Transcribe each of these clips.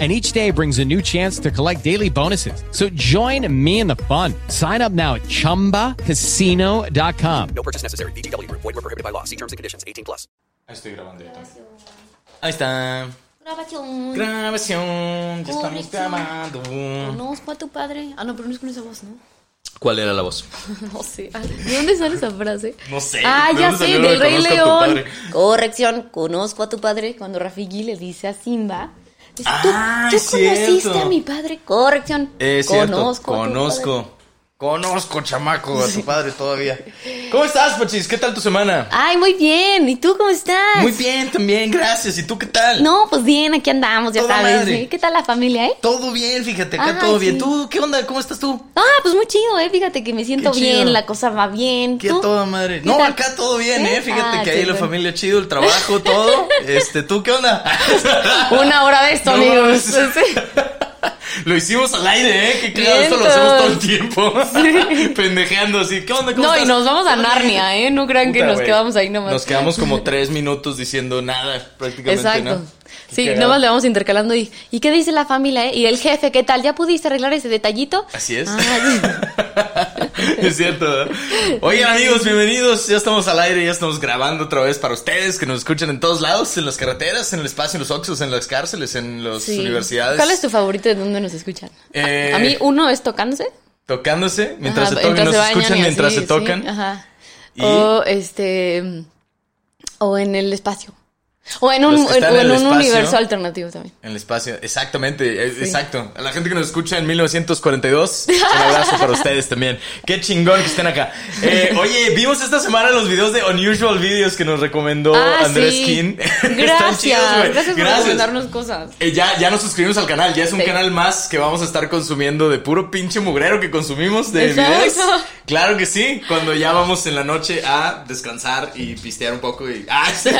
and each day brings a new chance to collect daily bonuses. So join me in the fun. Sign up now at ChumbaCasino.com. No purchase necessary. BGW. Void were prohibited by law. See terms and conditions. 18 plus. Ahí estoy grabando. Ahí está. Grabación. Grabación. Ya estamos grabando. Conozco a tu padre. Ah, no, pero no es con esa voz, ¿no? ¿Cuál era la voz? No sé. Ah, ¿De dónde sale esa frase? No sé. Ah, ¿de ya sé, del de Rey León. Corrección, conozco a tu padre. Cuando Rafiki le dice a Simba. Dice, tú, Ah, tú conociste a mi padre. Corrección. Es cierto. Conozco. Conozco, chamaco, a tu padre todavía. ¿Cómo estás, Pachis? ¿Qué tal tu semana? Ay, muy bien. ¿Y tú cómo estás? Muy bien, también, gracias. ¿Y tú qué tal? No, pues bien, aquí andamos, ya Toda sabes. madre. ¿eh? ¿Qué tal la familia, eh? Todo bien, fíjate, acá Ay, todo bien. ¿Tú qué onda? ¿Cómo estás tú? Ah, pues muy chido, eh. Fíjate que me siento bien, la cosa va bien. ¿Qué ¿Tú? toda madre? ¿Qué No, tal? acá todo bien, ¿Sí? ¿eh? Fíjate Ah, que ahí la familia chido, el trabajo, todo. Este, ¿tú qué onda? Una hora de esto, No amigos. Sí. Lo hicimos al aire, ¿eh? Que claro, esto lo hacemos todo el tiempo. Pendejeando así. ¿Qué onda? ¿Cómo No, y nos vamos a. Narnia, ¿eh? No crean que nos quedamos ahí nomás. Nos quedamos como tres minutos diciendo nada, prácticamente, Exacto. ¿no? Sí, nomás le vamos intercalando y ¿y qué dice la familia, eh? Y el jefe, ¿qué tal? ¿Ya pudiste arreglar ese detallito? Así es. Ah, es cierto. Oigan, amigos, bienvenidos. Ya estamos al aire, ya estamos grabando otra vez para ustedes que nos escuchan en todos lados, en las carreteras, en el espacio, en los oxos, en las cárceles, en las sí. universidades. ¿Cuál es tu favorito de dónde nos escuchan? Eh, A mí uno es tocándose. Tocándose mientras Ajá, se tocan, nos escuchan mientras así, se tocan. sí, ajá. Y- O este o en el espacio. O en un, en en espacio. universo alternativo también. En el espacio, exactamente, exacto. A la gente que nos escucha en 1942, un abrazo para ustedes también. Qué chingón que estén acá. Eh, oye, vimos esta semana los videos de Unusual Videos que nos recomendó Ah, Andrés sí. Kin. Están Gracias. chidos, güey. Gracias por recomendarnos cosas. Eh, ya, ya nos suscribimos al canal, ya es un Sí. canal más que vamos a estar consumiendo de puro pinche mugrero que consumimos de Exacto. videos. Claro que sí, cuando ya vamos en la noche a descansar y pistear un poco y... ¡Ah, sí!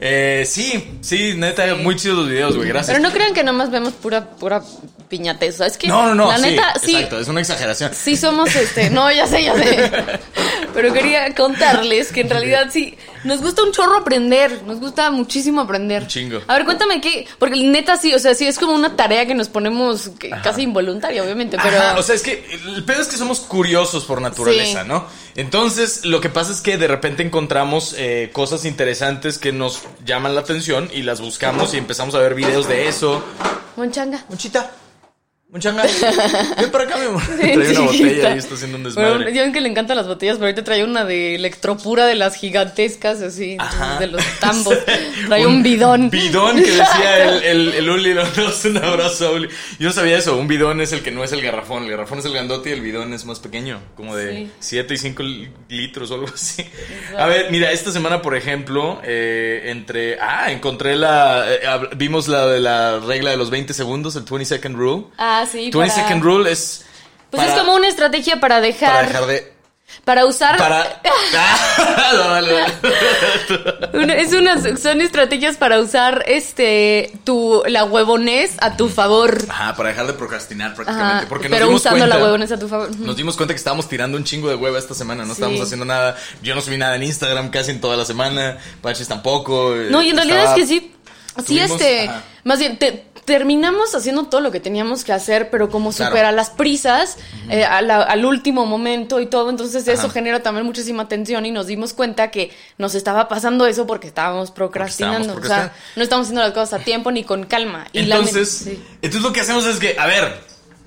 Eh, sí, sí, neta, muy chidos los videos, güey, gracias. Pero no crean que nomás vemos pura pura piñateza. Es que No, no, no, la sí, neta sí exacto, es una exageración. sí somos este, no, ya sé, ya sé. Pero quería contarles que en realidad sí nos gusta un chorro aprender, nos gusta muchísimo aprender. Un chingo. A ver, cuéntame qué, porque neta sí, o sea, sí es como una tarea que nos ponemos que- casi involuntaria, obviamente, pero Ajá, o sea, es que el pedo es que somos curiosos por naturaleza, Sí. ¿no? Entonces, lo que pasa es que de repente encontramos eh, cosas interesantes que nos llaman la atención y las buscamos y empezamos a ver videos de eso. Monchanga. Monchita, Monchanga, ven para acá, mi amor. Trae una botella y está haciendo un desmadre. ya ven que le encantan las botellas, pero ahorita trae una de electropura de las gigantescas, así, Ajá. de los tambos. Trae un, bidón. Bidón que decía el, el, el Uli, no, un abrazo a Uli. Yo sabía eso, un bidón es el que no es el garrafón, el garrafón es el grandote y el bidón es más pequeño, como de Sí. 7 y 5 litros o algo así. A ver, mira, esta semana, por ejemplo, eh, entre... Ah, encontré la... eh, vimos la de la regla de los 20 segundos, el 20 second rule. Ah, sí. 20 para- second rule es... Pues para- es como una estrategia para dejar. Para dejar de... para usar. Para... Ah. Una- es unas, son estrategias para usar este tu la huevonés a tu favor. Ajá, para dejar de procrastinar prácticamente. Ajá, porque nos pero dimos usando cuenta, la huevonés a tu favor. Nos dimos cuenta que estábamos tirando un chingo de hueva esta semana, no Sí. estábamos haciendo nada. Yo no subí nada en Instagram casi en toda la semana. Pachis tampoco. eh, No, y en realidad estaba- es que sí. Sí, Tuvimos- este. ajá. Más bien, te- terminamos haciendo todo lo que teníamos que hacer, pero como Claro. supera las prisas, eh, a la- al último momento y todo. Entonces, eso Ajá. genera también muchísima tensión y nos dimos cuenta que nos estaba pasando eso porque estábamos procrastinando. Porque o sea, no estamos haciendo las cosas a tiempo ni con calma. Y la- Entonces, sí. entonces lo que hacemos es que, a ver,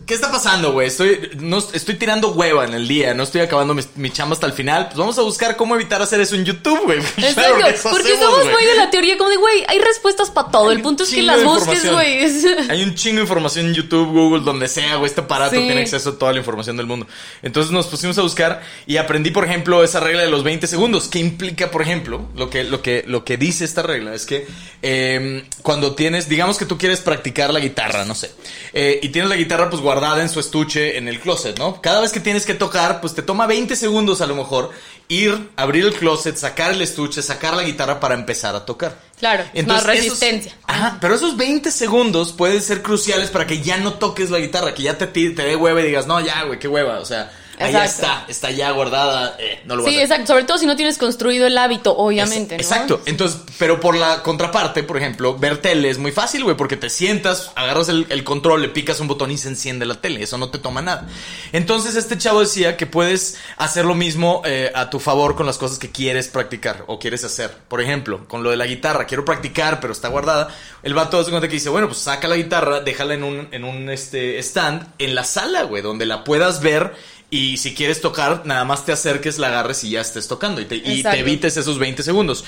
¿qué está pasando, güey? Estoy, no, estoy tirando hueva en el día, no estoy acabando mi, mi chamba hasta el final. Pues vamos a buscar cómo evitar hacer eso en YouTube, güey. Exacto, Claro eso porque hacemos, somos muy de la teoría como de, güey, hay respuestas para todo. Hay El punto un es que las busques, güey. Hay un chingo de información en YouTube, Google, donde sea, güey. Este aparato Sí. tiene acceso a toda la información del mundo. Entonces nos pusimos a buscar y aprendí, por ejemplo, esa regla de los 20 segundos. Que implica, por ejemplo, lo que, lo que, lo que dice esta regla es que eh, cuando tienes, digamos que tú quieres practicar la guitarra, no sé, eh, y tienes la guitarra pues guardada en su estuche en el closet, ¿no? Cada vez que tienes que tocar, pues te toma 20 segundos a lo mejor ir, abrir el closet, sacar el estuche, sacar la guitarra para empezar a tocar. Claro, es más esos- resistencia. ajá, pero esos 20 segundos pueden ser cruciales para que ya no toques la guitarra, que ya te, te dé hueva y digas, no, ya, güey, qué hueva, o sea, ahí está, está ya guardada, eh, no lo Sí, exacto. Sobre todo si no tienes construido el hábito, obviamente, ¿no? Exacto. Entonces, pero por la contraparte, por ejemplo, ver tele es muy fácil, güey, porque te sientas, agarras el, el control, le picas un botón y se enciende la tele. Eso no te toma nada. Entonces, este chavo decía que puedes hacer lo mismo eh, a tu favor con las cosas que quieres practicar o quieres hacer. Por ejemplo, con lo de la guitarra, quiero practicar, pero está guardada. El vato hace cuenta que dice, bueno, pues saca la guitarra, déjala en un, en un este, stand en la sala, güey, donde la puedas ver. Y si quieres tocar, nada más te acerques, la agarres y ya estés tocando. Y te, y te Exacto. evites esos 20 segundos.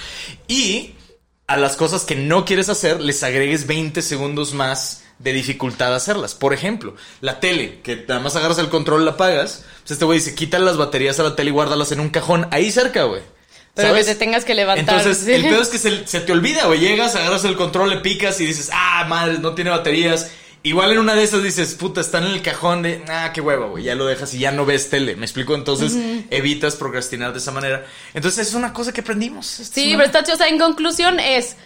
Y a las cosas que no quieres hacer, les agregues 20 segundos más de dificultad hacerlas. Por ejemplo, la tele, que nada más agarras el control, la apagas. Pues este güey dice, quita las baterías a la tele y guárdalas en un cajón ahí cerca, güey. Pero ¿Sabes? que te tengas que levantar. Entonces, sí. el pedo es que se, se te olvida, güey. Llegas, agarras el control, le picas y dices, ah, madre, no tiene baterías. Igual en una de esas dices, puta, están en el cajón de, ah, qué hueva, güey. Ya lo dejas y ya no ves tele. ¿Me explico? Entonces, evitas procrastinar de esa manera. Entonces, es una cosa que aprendimos. Sí, pero está chido. O sea, en conclusión es.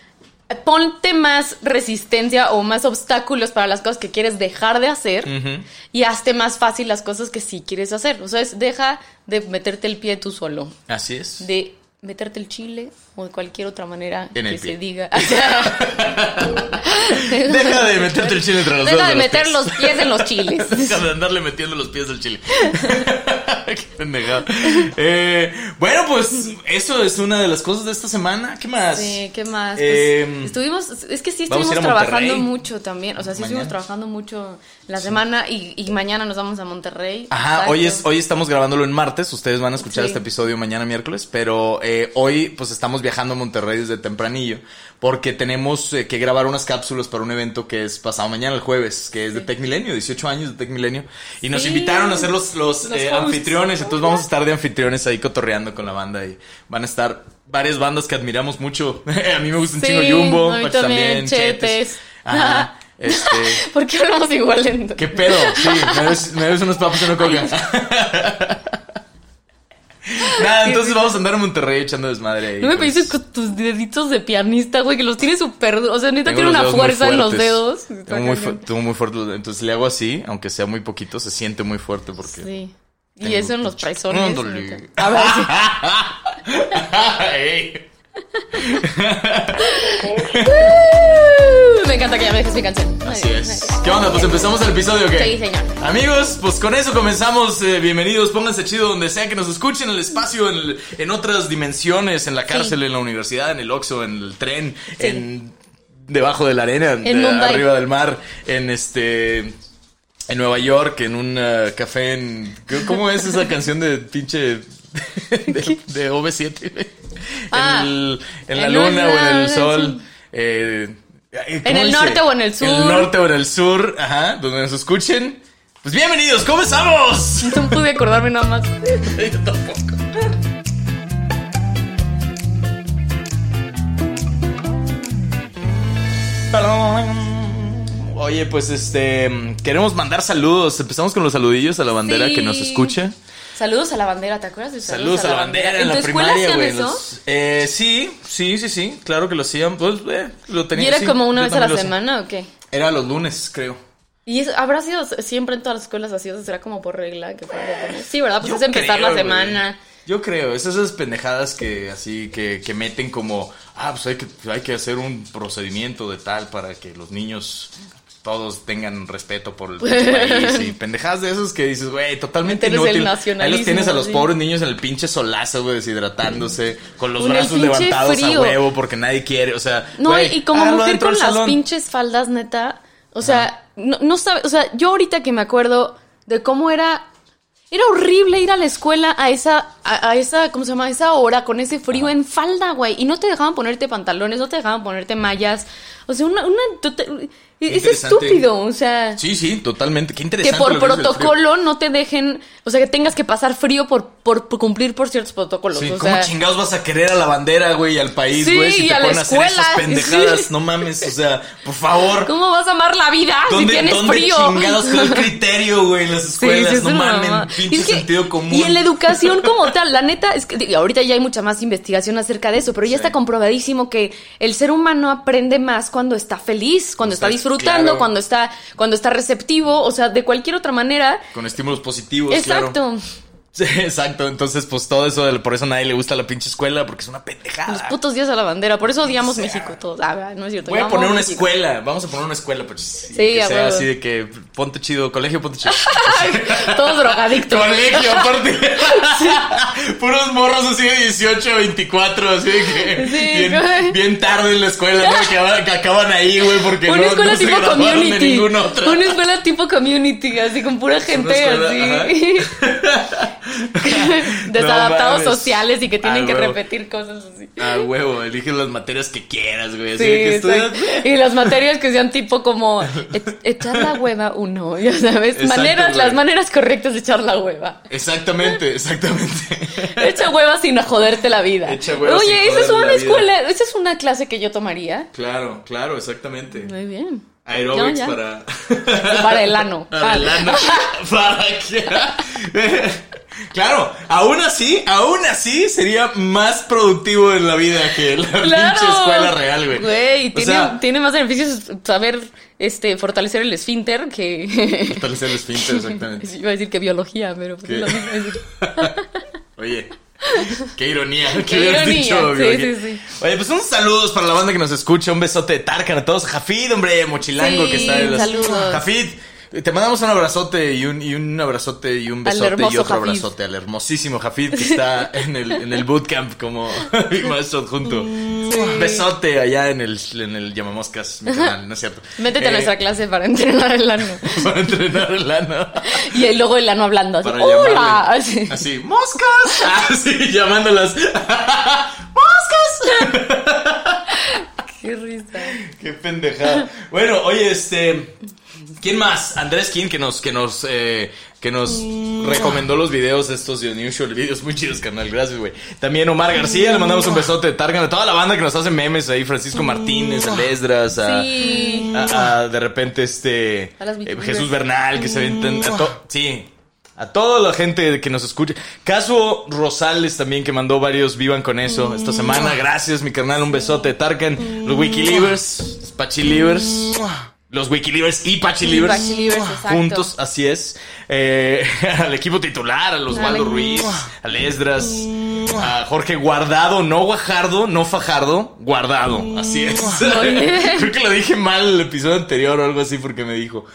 Ponte más resistencia o más obstáculos para las cosas que quieres dejar de hacer y hazte más fácil las cosas que sí quieres hacer. O sea, es deja de meterte el pie tú solo, Así es. de meterte el chile o de cualquier otra manera En que se diga. Deja de meterte el chile entre los dedos Deja de meter pies. los pies en los chiles. Deja de andarle metiendo los pies del chile. Qué pendejada. Eh, bueno, pues eso es una de las cosas de esta semana. ¿Qué más? Sí, ¿qué más? Pues, Eh, estuvimos, es que sí estuvimos trabajando mucho también. O sea, sí Mañana. estuvimos trabajando mucho la semana y, y mañana nos vamos a Monterrey. Ajá, hoy es hoy estamos grabándolo en martes, ustedes van a escuchar Sí. este episodio mañana miércoles, pero eh, hoy pues estamos viajando a Monterrey desde tempranillo porque tenemos eh, que grabar unas cápsulas para un evento que es pasado mañana el jueves, que es de Tech Milenio, 18 años de Tech Milenio y nos Sí. invitaron a ser los, los, Los eh, anfitriones, entonces vamos a estar de anfitriones ahí cotorreando con la banda y van a estar varias bandas que admiramos mucho. a mí me gusta un Sí, chingo Jumbo, a mí también, Chetes. Ajá. Este, ¿Por qué hablamos igual en ¿Qué pedo? Sí, me debes, me debes unos papas y una coca. Nada, entonces vamos a andar en Monterrey echando desmadre ahí. No me pues. con tus deditos de pianista, güey, que los tiene súper... O sea, neta tiene una fuerza en los dedos. Tengo muy, fu- tengo muy fuerte. Entonces le hago así, aunque sea muy poquito, se siente muy fuerte porque. Sí. Y eso en los neta. A ver, sí. Me encanta que ya me dejes mi canción. Así es. ¿Qué onda? Pues empezamos el episodio, ¿o ¿qué? Sí, señor. Amigos, pues con eso comenzamos. eh, bienvenidos, pónganse chido donde sea que nos escuchen, en el espacio, en, el- en otras dimensiones, en la cárcel, en la universidad, en el Oxxo, en el tren, Sí. en debajo de la arena, de- Mumbai. arriba del mar, en este en Nueva York, en un eh, café en ¿cómo es esa canción de pinche de, de OV7? güey? Ah, en, el- en la en luna una- o en el sol. eh, ¿cómo En el dice? norte o en el sur. En el norte o en el sur, ajá, donde nos escuchen. Pues bienvenidos, comenzamos. No pude acordarme nada más. Yo tampoco. Oye, pues este queremos mandar saludos. Empezamos con los saludillos a la bandera Sí. que nos escucha. Saludos a la bandera, ¿te acuerdas de Saludos a la bandera en ¿En la primaria, güey. los- Eh, sí, sí, sí, sí. Claro que lo hacían. Pues, eh, lo tenía. ¿Y era sí, como una vez a la semana o qué? Era los lunes, creo. ¿Y eso habrá sido siempre en todas las escuelas así? ¿O será como por regla? Que sí, ¿verdad? Pues Yo es empezar creo, la semana. Yo creo, es esas pendejadas que así que, que meten como, ah, pues hay que, hay que hacer un procedimiento de tal para que los niños todos tengan respeto por el país y pendejadas de esos que dices, güey, totalmente inútil. Ahí los tienes a los sí. pobres niños en el pinche solazo, güey, deshidratándose, con los Con brazos levantados frío. a huevo porque nadie quiere, o sea, No, güey, y como mujer con las pinches faldas, neta. O sea, no, no sabe, o sea, yo ahorita que me acuerdo de cómo era. Era horrible ir a la escuela a esa, a, a esa, ¿cómo se llama? A esa hora con ese frío en falda, güey. Y no te dejaban ponerte pantalones, no te dejaban ponerte mallas. O sea, una... es estúpido, o sea... Sí, sí, totalmente. Qué interesante. por que frío. protocolo no te dejen, o sea, que tengas que pasar frío por, por, por cumplir por ciertos protocolos. Sí, o ¿cómo sea, chingados vas a querer a la bandera, güey, y al país, Sí, güey, si y te a la ponen a hacer esas pendejadas? sí. No mames, o sea, por favor. ¿Cómo vas a amar la vida si ¿Dónde, tienes dónde frío? chingados quedó el criterio, güey, en las escuelas? es no mamada. pinche es que- sentido común. Y en la educación como tal, la neta, es que ahorita ya hay mucha más investigación acerca de eso, pero ya está comprobadísimo que el ser humano aprende más cuando está feliz, cuando está, Está- disfrutando, claro. cuando está, cuando está receptivo, o sea, de cualquier otra manera. Con estímulos positivos, claro. Exacto. Sí, exacto. Entonces, pues todo eso, del- por eso a nadie le gusta la pinche escuela, porque es una pendejada. Los putos días a la bandera, por eso odiamos México todos. Ah, no es cierto. Voy a poner una México. escuela. Vamos a poner una escuela, pues. Sí, Sí, que a sea huevo. así de que ponte chido, colegio, ponte chido. Todos drogadictos. Colegio, aparte. Puros morros así de 18, 24, así de que Sí, bien, tarde en la escuela, ¿no? Que, acaban- que acaban ahí, güey, porque Una no, escuela no tipo de community. otra. Una escuela tipo community, así con pura gente así. Desadaptados No sociales y que tienen Ah, que repetir cosas así. Ah, huevo, elige las materias que quieras, güey. Sí, que. Y las materias que sean tipo como e- echar la hueva uno, ya sabes, Exacto, maneras, güey. las maneras correctas de echar la hueva. Exactamente, exactamente. Echa hueva sin joderte la vida. Echa hueva sin Oye, esa es una vida. escuela, esa es una clase que yo tomaría. Claro, claro, exactamente. Muy bien. Aerobics ya. para. Para el ano. Para el ano. ¿Para qué? Claro, aún así, aún así sería más productivo en la vida que la Claro. pinche escuela real, güey. Güey, tiene, sea, tiene más beneficios saber este fortalecer el esfínter que. fortalecer el esfínter, exactamente. Iba a decir que biología, pero pues lo mismo. decir. Oye, qué ironía. Qué ¿Qué ironía, dicho, sí, sí, sí. Oye, pues unos saludos para la banda que nos escucha. Un besote de Tarkan a todos. Jafid, hombre, mochilango que está en las... saludos. Jafid, te mandamos un abrazote y un, y un abrazote y un besote y otro Jafid. abrazote al hermosísimo Jafid que está en el, en el bootcamp como maestro adjunto. Un besote allá en el, en el Llamamoscas, mi canal, ¿no es cierto? Métete a Eh, nuestra clase para entrenar el ano. Para entrenar el ano. Y luego el ano hablando así. Para ¡Hola! llamarle. Así. Así, moscas. Así, llamándolas. ¡Moscas! Qué risa. Qué pendejada. Bueno, oye, este. ¿Quién más? Andrés King, que nos, que nos, eh, que nos recomendó los videos estos de Unusual Videos. Muy chidos, canal. Gracias, güey. También Omar García, le mandamos un besote de Targan a toda la banda que nos hace memes ahí. Francisco Martínez, a Lesdras, a, Sí. a- a, de repente este A las eh. Jesús Bernal, que se to- sí. A toda la gente que nos escucha. Caso Rosales también, que mandó varios vivan con eso esta semana. Gracias, mi carnal. Un besote Tarkan. Los Wikilivers, Pachilivers. Los Wikilivers y Pachilivers. Juntos, así es. Eh, al equipo titular, a los Al Waldo. Ruiz, a Lesdras, a Jorge Guardado, no Guajardo, no Fajardo, Guardado. Así es. Creo que lo dije mal el episodio anterior o algo así porque me dijo.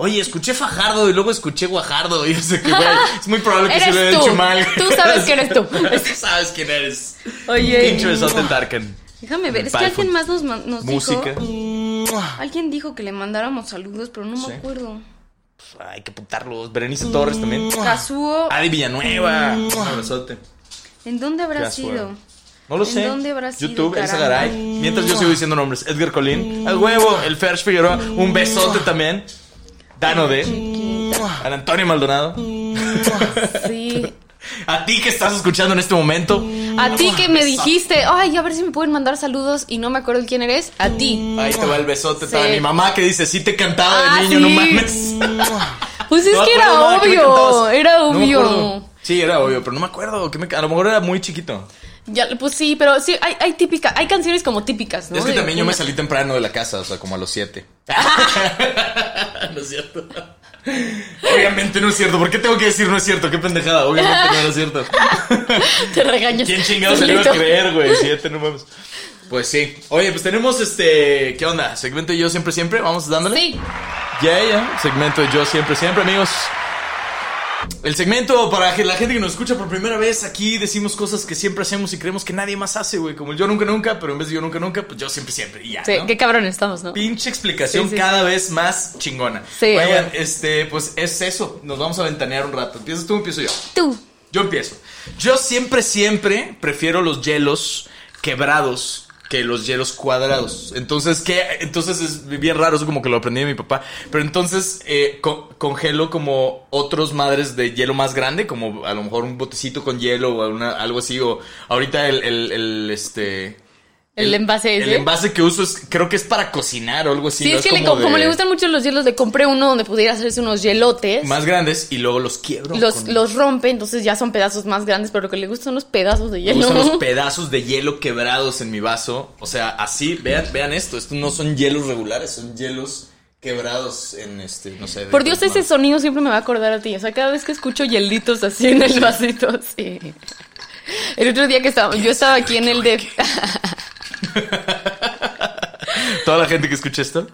Oye, escuché Fajardo y luego escuché Guajardo. Y sé que, güey, es muy probable que se lo haya hecho mal. Tú sabes que eres tú. tú sabes quién eres. Oye. Pinche besote en Tarkan. Déjame ver, es que alguien más nos, nos Música. dijo. Alguien dijo que le mandáramos saludos, pero no me acuerdo. Hay que putarlos. Berenice Torres también. Kazuo, Adi Villanueva. Un abrazote. ¿en dónde habrá sido? No lo ¿En sé. dónde habrá sido, YouTube, Elsa? Garay. Mientras yo sigo diciendo nombres. Edgar Colín. Al huevo. El Fersh Figueroa. Un besote también. Dano de. Al Antonio Maldonado. Sí. A ti que estás escuchando en este momento. A ti que me dijiste, ay, a ver si me pueden mandar saludos y no me acuerdo quién eres. A ti. Ahí te va el besote. Sí. Para mi mamá que dice, sí te cantaba Ah, de niño, no mames. Pues es No que era acuerdo nada, ¿qué me obvio, era obvio. sí, era obvio, pero no me acuerdo. que me- A lo mejor era muy chiquito. Ya, pues sí, pero sí, hay, hay típica, hay canciones como típicas, ¿no? es que De también yo me salí temprano de la casa, o sea, como a los siete. no es cierto. Obviamente no es cierto. ¿Por qué tengo que decir no es cierto? Qué pendejada. Obviamente no era cierto. Te regañas. ¿Quién chingados se le iba a creer, güey? Siete, no mames. Pues sí. Oye, pues tenemos este. ¿Qué onda? Segmento de yo siempre, siempre. Vamos dándole. Sí. Ya, ya. Segmento de yo siempre, siempre, amigos. El segmento para la gente que nos escucha por primera vez aquí decimos cosas que siempre hacemos y creemos que nadie más hace, güey. Como el yo nunca nunca, pero en vez de yo nunca nunca, pues yo siempre siempre. Y ya. Sí, ¿no? qué cabrón estamos, ¿no? Pinche explicación Sí, sí, cada vez más chingona. Sí, Oigan, este, pues es eso. Nos vamos a ventanear un rato. ¿Empiezas tú o empiezo yo? Tú. Yo empiezo. Yo siempre, siempre prefiero los hielos quebrados que los hielos cuadrados. Entonces, ¿qué? Entonces es bien raro, eso como que lo aprendí de mi papá. Pero entonces eh, co- congelo como otros madres de hielo más grande, como a lo mejor un botecito con hielo o una- algo así. O ahorita el, el, el, este... El envase El ese. envase que uso es, creo que es para cocinar o algo así. Sí, ¿no? es que le- como le gustan mucho los hielos, le compré uno donde pudiera hacerse unos hielotes. Más grandes y luego los quiebro. los, con- los rompe, entonces ya son pedazos más grandes, pero lo que le gustan son los pedazos de Me hielo. gustan los pedazos de hielo quebrados en mi vaso. O sea, así, vean, vean esto. Estos no son hielos regulares, son hielos quebrados en este, no sé. Por Dios, ese sonido siempre me va a acordar a ti. O sea, cada vez que escucho hielitos así en el vasito, sí. El otro día que estaba, yo estaba aquí en el de... Toda la gente que escucha esto.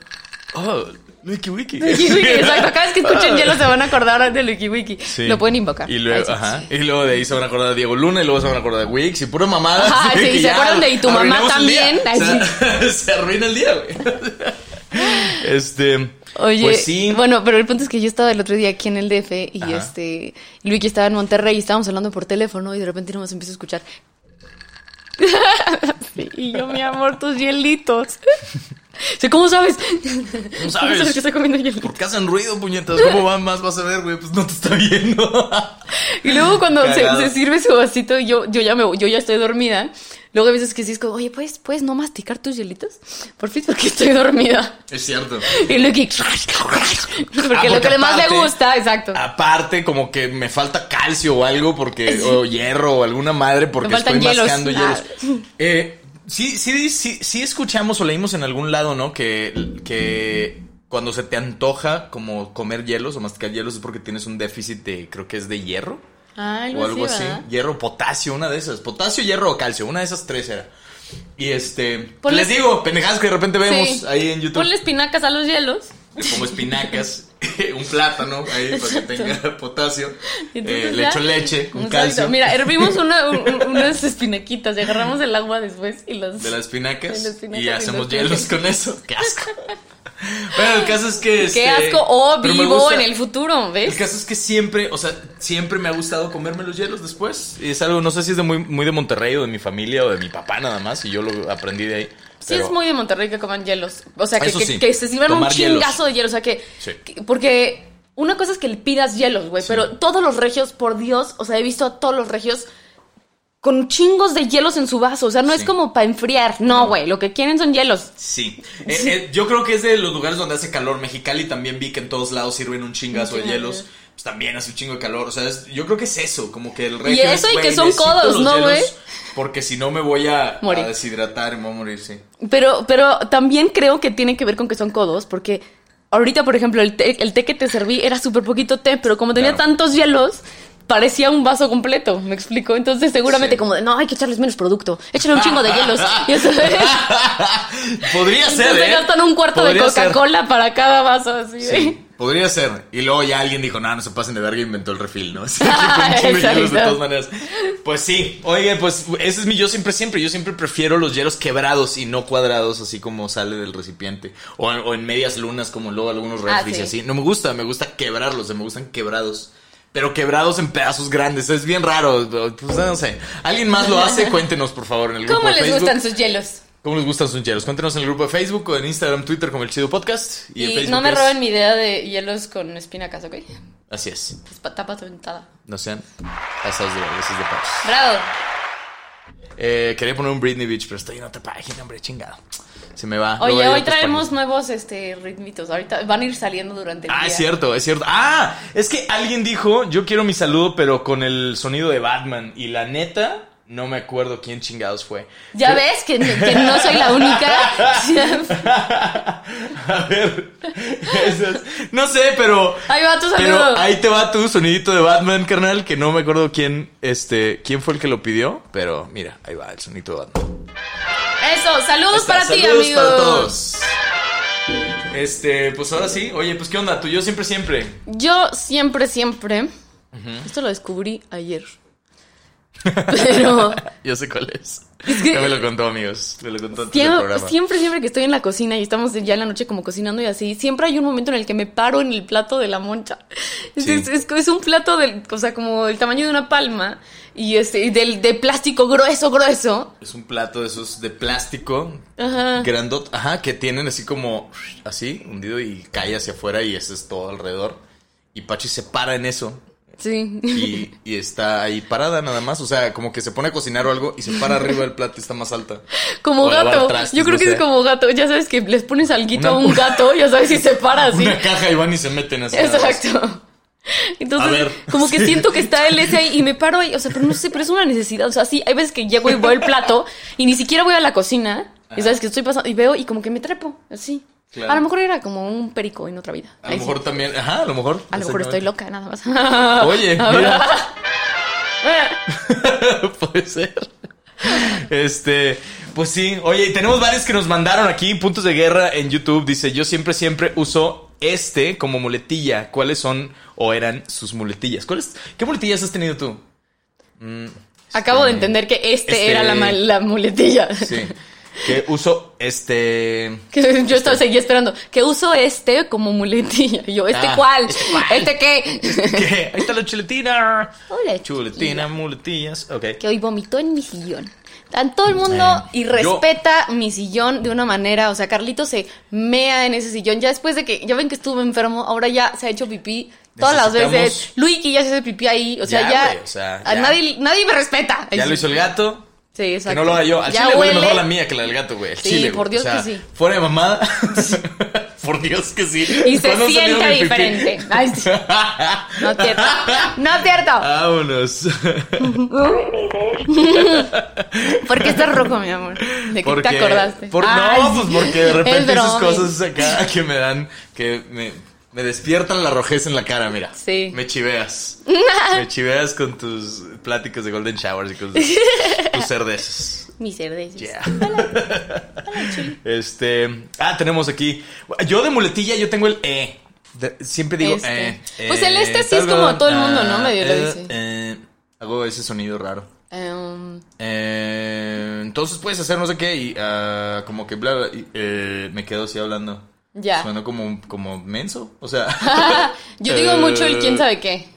Oh, Wiki Wiki. Wiki Wiki, exacto. Cada vez que escuchen hielo se van a acordar del Wiki Wiki. Sí. Lo pueden invocar. Y luego, ajá, y luego de ahí se van a acordar de Diego Luna y luego se van a acordar de Wix y pura mamada. Ajá, sí, que ¿se acuerdan de y tu mamá también? O sea, se arruina el día, güey. Este. Oye, Pues sí. bueno, pero el punto es que yo estaba el otro día aquí en el DF y Ajá. este, y Luigi estaba en Monterrey y estábamos hablando por teléfono y de repente nos empiezo a escuchar. Sí, y yo, mi amor, tus hielitos. Sí, ¿Cómo sabes? ¿Cómo sabes? que está comiendo hielitos? ¿Por qué hacen ruido, puñetas? ¿Cómo va más vas a ver, güey? Pues no te está viendo. Y luego cuando se, se sirve su vasito, yo, yo ya me yo ya estoy dormida. Luego a veces que sí es como, oye, ¿puedes, ¿puedes no masticar tus hielitos? Por fin, porque estoy dormida. Es cierto. Y Luigi, porque, Ah, lo que más le aparte- gusta, exacto. Aparte, como que me falta calcio o algo, porque, o hierro o alguna madre, porque estoy hielos. mascando hielos. Ah. Eh, sí, sí, sí, sí escuchamos o leímos en algún lado, ¿no? Que, que cuando se te antoja como comer hielos o masticar hielos es porque tienes un déficit de, creo que es de hierro. Ah, o algo así. ¿verdad? Hierro, potasio, una de esas. Potasio, hierro o calcio, una de esas tres era. Y este, Ponle- les digo, pendejadas que de repente vemos Sí. ahí en YouTube. Ponle espinacas a los hielos. Le pongo espinacas, un plátano ahí para que tenga potasio. Eh, le echo leche, Exacto. calcio. Mira, hervimos una- un- un- unas espinaquitas y agarramos el agua después y las... de las espinacas, De las espinacas y y hacemos los hielos con eso. ¡Qué asco! bueno, el caso es que. Qué este, asco. O vivo gusta- en el futuro, El ¿ves? caso es que siempre, o sea, siempre me ha gustado comerme los hielos después. Y es algo, no sé si es de muy, muy de Monterrey o de mi familia o de mi papá nada más. Y yo lo aprendí de ahí. Sí, pero- es muy de Monterrey que coman hielos. O sea, que, Eso que- sí, que se sirvan un hielos. chingazo de hielo. O sea, que, Sí. que- Porque una cosa es que le pidas hielos, güey. Pero todos los regios, por Dios, o sea, he visto a todos los regios con chingos de hielos en su vaso. O sea, no es como para enfriar. No, güey. Lo que quieren son hielos. Sí. Eh, eh, yo creo que es de los lugares donde hace calor. Mexicali también vi que en todos lados sirven un chingazo de hielos. Pues también hace un chingo de calor. O sea, es- yo creo que es eso. Como que el Y regio eso es, y que son codos, ¿no, güey? Porque si no me voy a, deshidratar y me voy a morir, sí. Pero, pero también creo que tiene que ver con que son codos, porque ahorita, por ejemplo, el té, el té que te serví era súper poquito té, pero como tenía Claro. tantos hielos, parecía un vaso completo, ¿me explico? Entonces seguramente Sí. como de, no, hay que echarles menos producto, échale un chingo de hielos. Podría ser, Entonces ¿eh? gastan un cuarto de Podría ser. Coca-Cola para cada vaso, así. Sí, podría ser. Y luego ya alguien dijo, no, no se pasen de verga, inventó el refil, ¿no? De de todas maneras. Pues sí, oye, pues ese es mi yo siempre, siempre. Yo siempre prefiero los hielos quebrados y no cuadrados, así como sale del recipiente. O, o en medias lunas, como luego algunos Ah, refris y sí. así. No me gusta, me gusta quebrarlos, me gustan quebrados. Pero quebrados en pedazos grandes, es bien raro. Pues no sé. ¿Alguien más lo hace? Cuéntenos, por favor, en el grupo ¿Cómo de les Facebook. gustan sus hielos? ¿Cómo les gustan sus hielos? Cuéntenos en el grupo de Facebook o en Instagram, Twitter como el Chido Podcast. Y, en Y Facebook no me es- roben mi idea de hielos con espinacas, ¿ok? Así es. Es pa- tapa tu ventada. No sean pasados de veces de pasos. Bravo. Eh, quería poner un Britney Beach, pero estoy en otra página, hombre, chingado. Se me va. Oye, hoy traemos nuevos este ritmitos. Ahorita van a ir saliendo durante el Ah, día. es cierto, es cierto. Ah, es que alguien dijo, yo quiero mi saludo, pero con el sonido de Batman. Y la neta, no me acuerdo quién chingados fue. ¿Ya Pero- ves que, que no soy la única? A ver. esas- No sé, pero. Ahí va tu Pero saludo. ahí te va tu sonidito de Batman, carnal, que no me acuerdo quién, este, quién fue el que lo pidió, pero mira, ahí va el sonidito de Batman. Eso, saludos Está, para ti, saludos amigo. para todos. Este, pues ahora sí. Oye, pues qué onda, tú yo siempre, siempre. Yo siempre, siempre. Esto lo descubrí ayer. Pero Yo sé cuál es. Es que- ya me lo contó, amigos. Me lo contó siempre, programa. siempre, siempre que estoy en la cocina y estamos ya en la noche como cocinando y así, siempre hay un momento en el que me paro en el plato de la moncha. Es, Sí. es- es- es un plato del, o sea, como el tamaño de una palma, y este, y del, de plástico grueso, grueso. Es un plato de esos de plástico, Ajá. grandot, ajá, que tienen así como, así, hundido y cae hacia afuera y ese es todo alrededor. Y Pachi se para en eso Sí. y, y está ahí parada nada más, o sea, como que se pone a cocinar o algo y se para arriba del plato y está más alta. Como O gato. trastes, Yo creo no que es como gato. Ya sabes que les pones alguito a un gato, ya sabes si se para así. Una caja y van y se meten así. Exacto. Entonces, A ver. como que Sí. siento que está él ese ahí y me paro ahí, o sea, pero no sé, pero es una necesidad, o sea, sí, hay veces que llego y voy al plato y ni siquiera voy a la cocina y sabes que estoy pasando y veo y como que me trepo, así. Claro. A lo mejor era como un perico en otra vida. A lo sí. mejor también, ajá, a lo mejor. A lo mejor estoy loca, nada más. Oye, mira. Puede ser. Este, pues sí. Oye, tenemos varios que nos mandaron aquí, puntos de guerra en YouTube. Dice, yo siempre, siempre uso este como muletilla. ¿Cuáles son o eran sus muletillas? ¿Cuáles, ¿Qué muletillas has tenido tú? Mm, Acabo de este, entender que este, este- era la, la muletilla. Sí. Que uso este... Que yo estaba, seguía esperando. Que uso este como muletilla. Y yo, ¿este Ah, cuál? ¿este cuál? ¿Este qué? ¿Qué? Ahí está la chuletina. Hola, Chuletina, muletillas. Ok. que hoy vomitó en mi sillón. Todo el mundo y yo- respeta mi sillón de una manera, o sea, Carlito se mea en ese sillón. Ya después de que, ya ven que estuve enfermo, ahora ya se ha hecho pipí todas las veces. Luigi ya se hace pipí ahí, o sea, Ya, ya, güey, o sea, a ya. nadie, nadie me respeta. Ya lo hizo el gato. Sí, Que exacto. no lo haga yo. Al Ya chile huele mejor la mía que la del gato, güey. Al Sí, chile, por. Dios O sea, que sí. Fuera de mamada. por Dios que sí. Y se ¿Cuándo has salido siente diferente. Ay, sí. No es cierto. No es cierto. Vámonos. ¿Por qué estás rojo, mi amor? ¿De qué Porque- te acordaste? por- Ay, no, pues porque de repente esas cosas acá que me dan, que me, me despiertan la rojez en la cara, mira. Sí. Me chiveas. me chiveas con tus pláticas de Golden Showers y con tus, tus cerdeces. Mi cerdeces. Yeah. Este. Ah, tenemos aquí. Yo de muletilla, yo tengo el E. De- siempre digo Este. eh, eh, Pues el este sí es como todo el mundo, ¿no? Medio lo eh, dice. eh, hago ese sonido raro. Eh, entonces puedes hacer no sé qué y ah, como que bla, bla, y, eh, me quedo así hablando. Ya. Suena como, como menso. O sea, Yo digo Eh, mucho el quién sabe qué.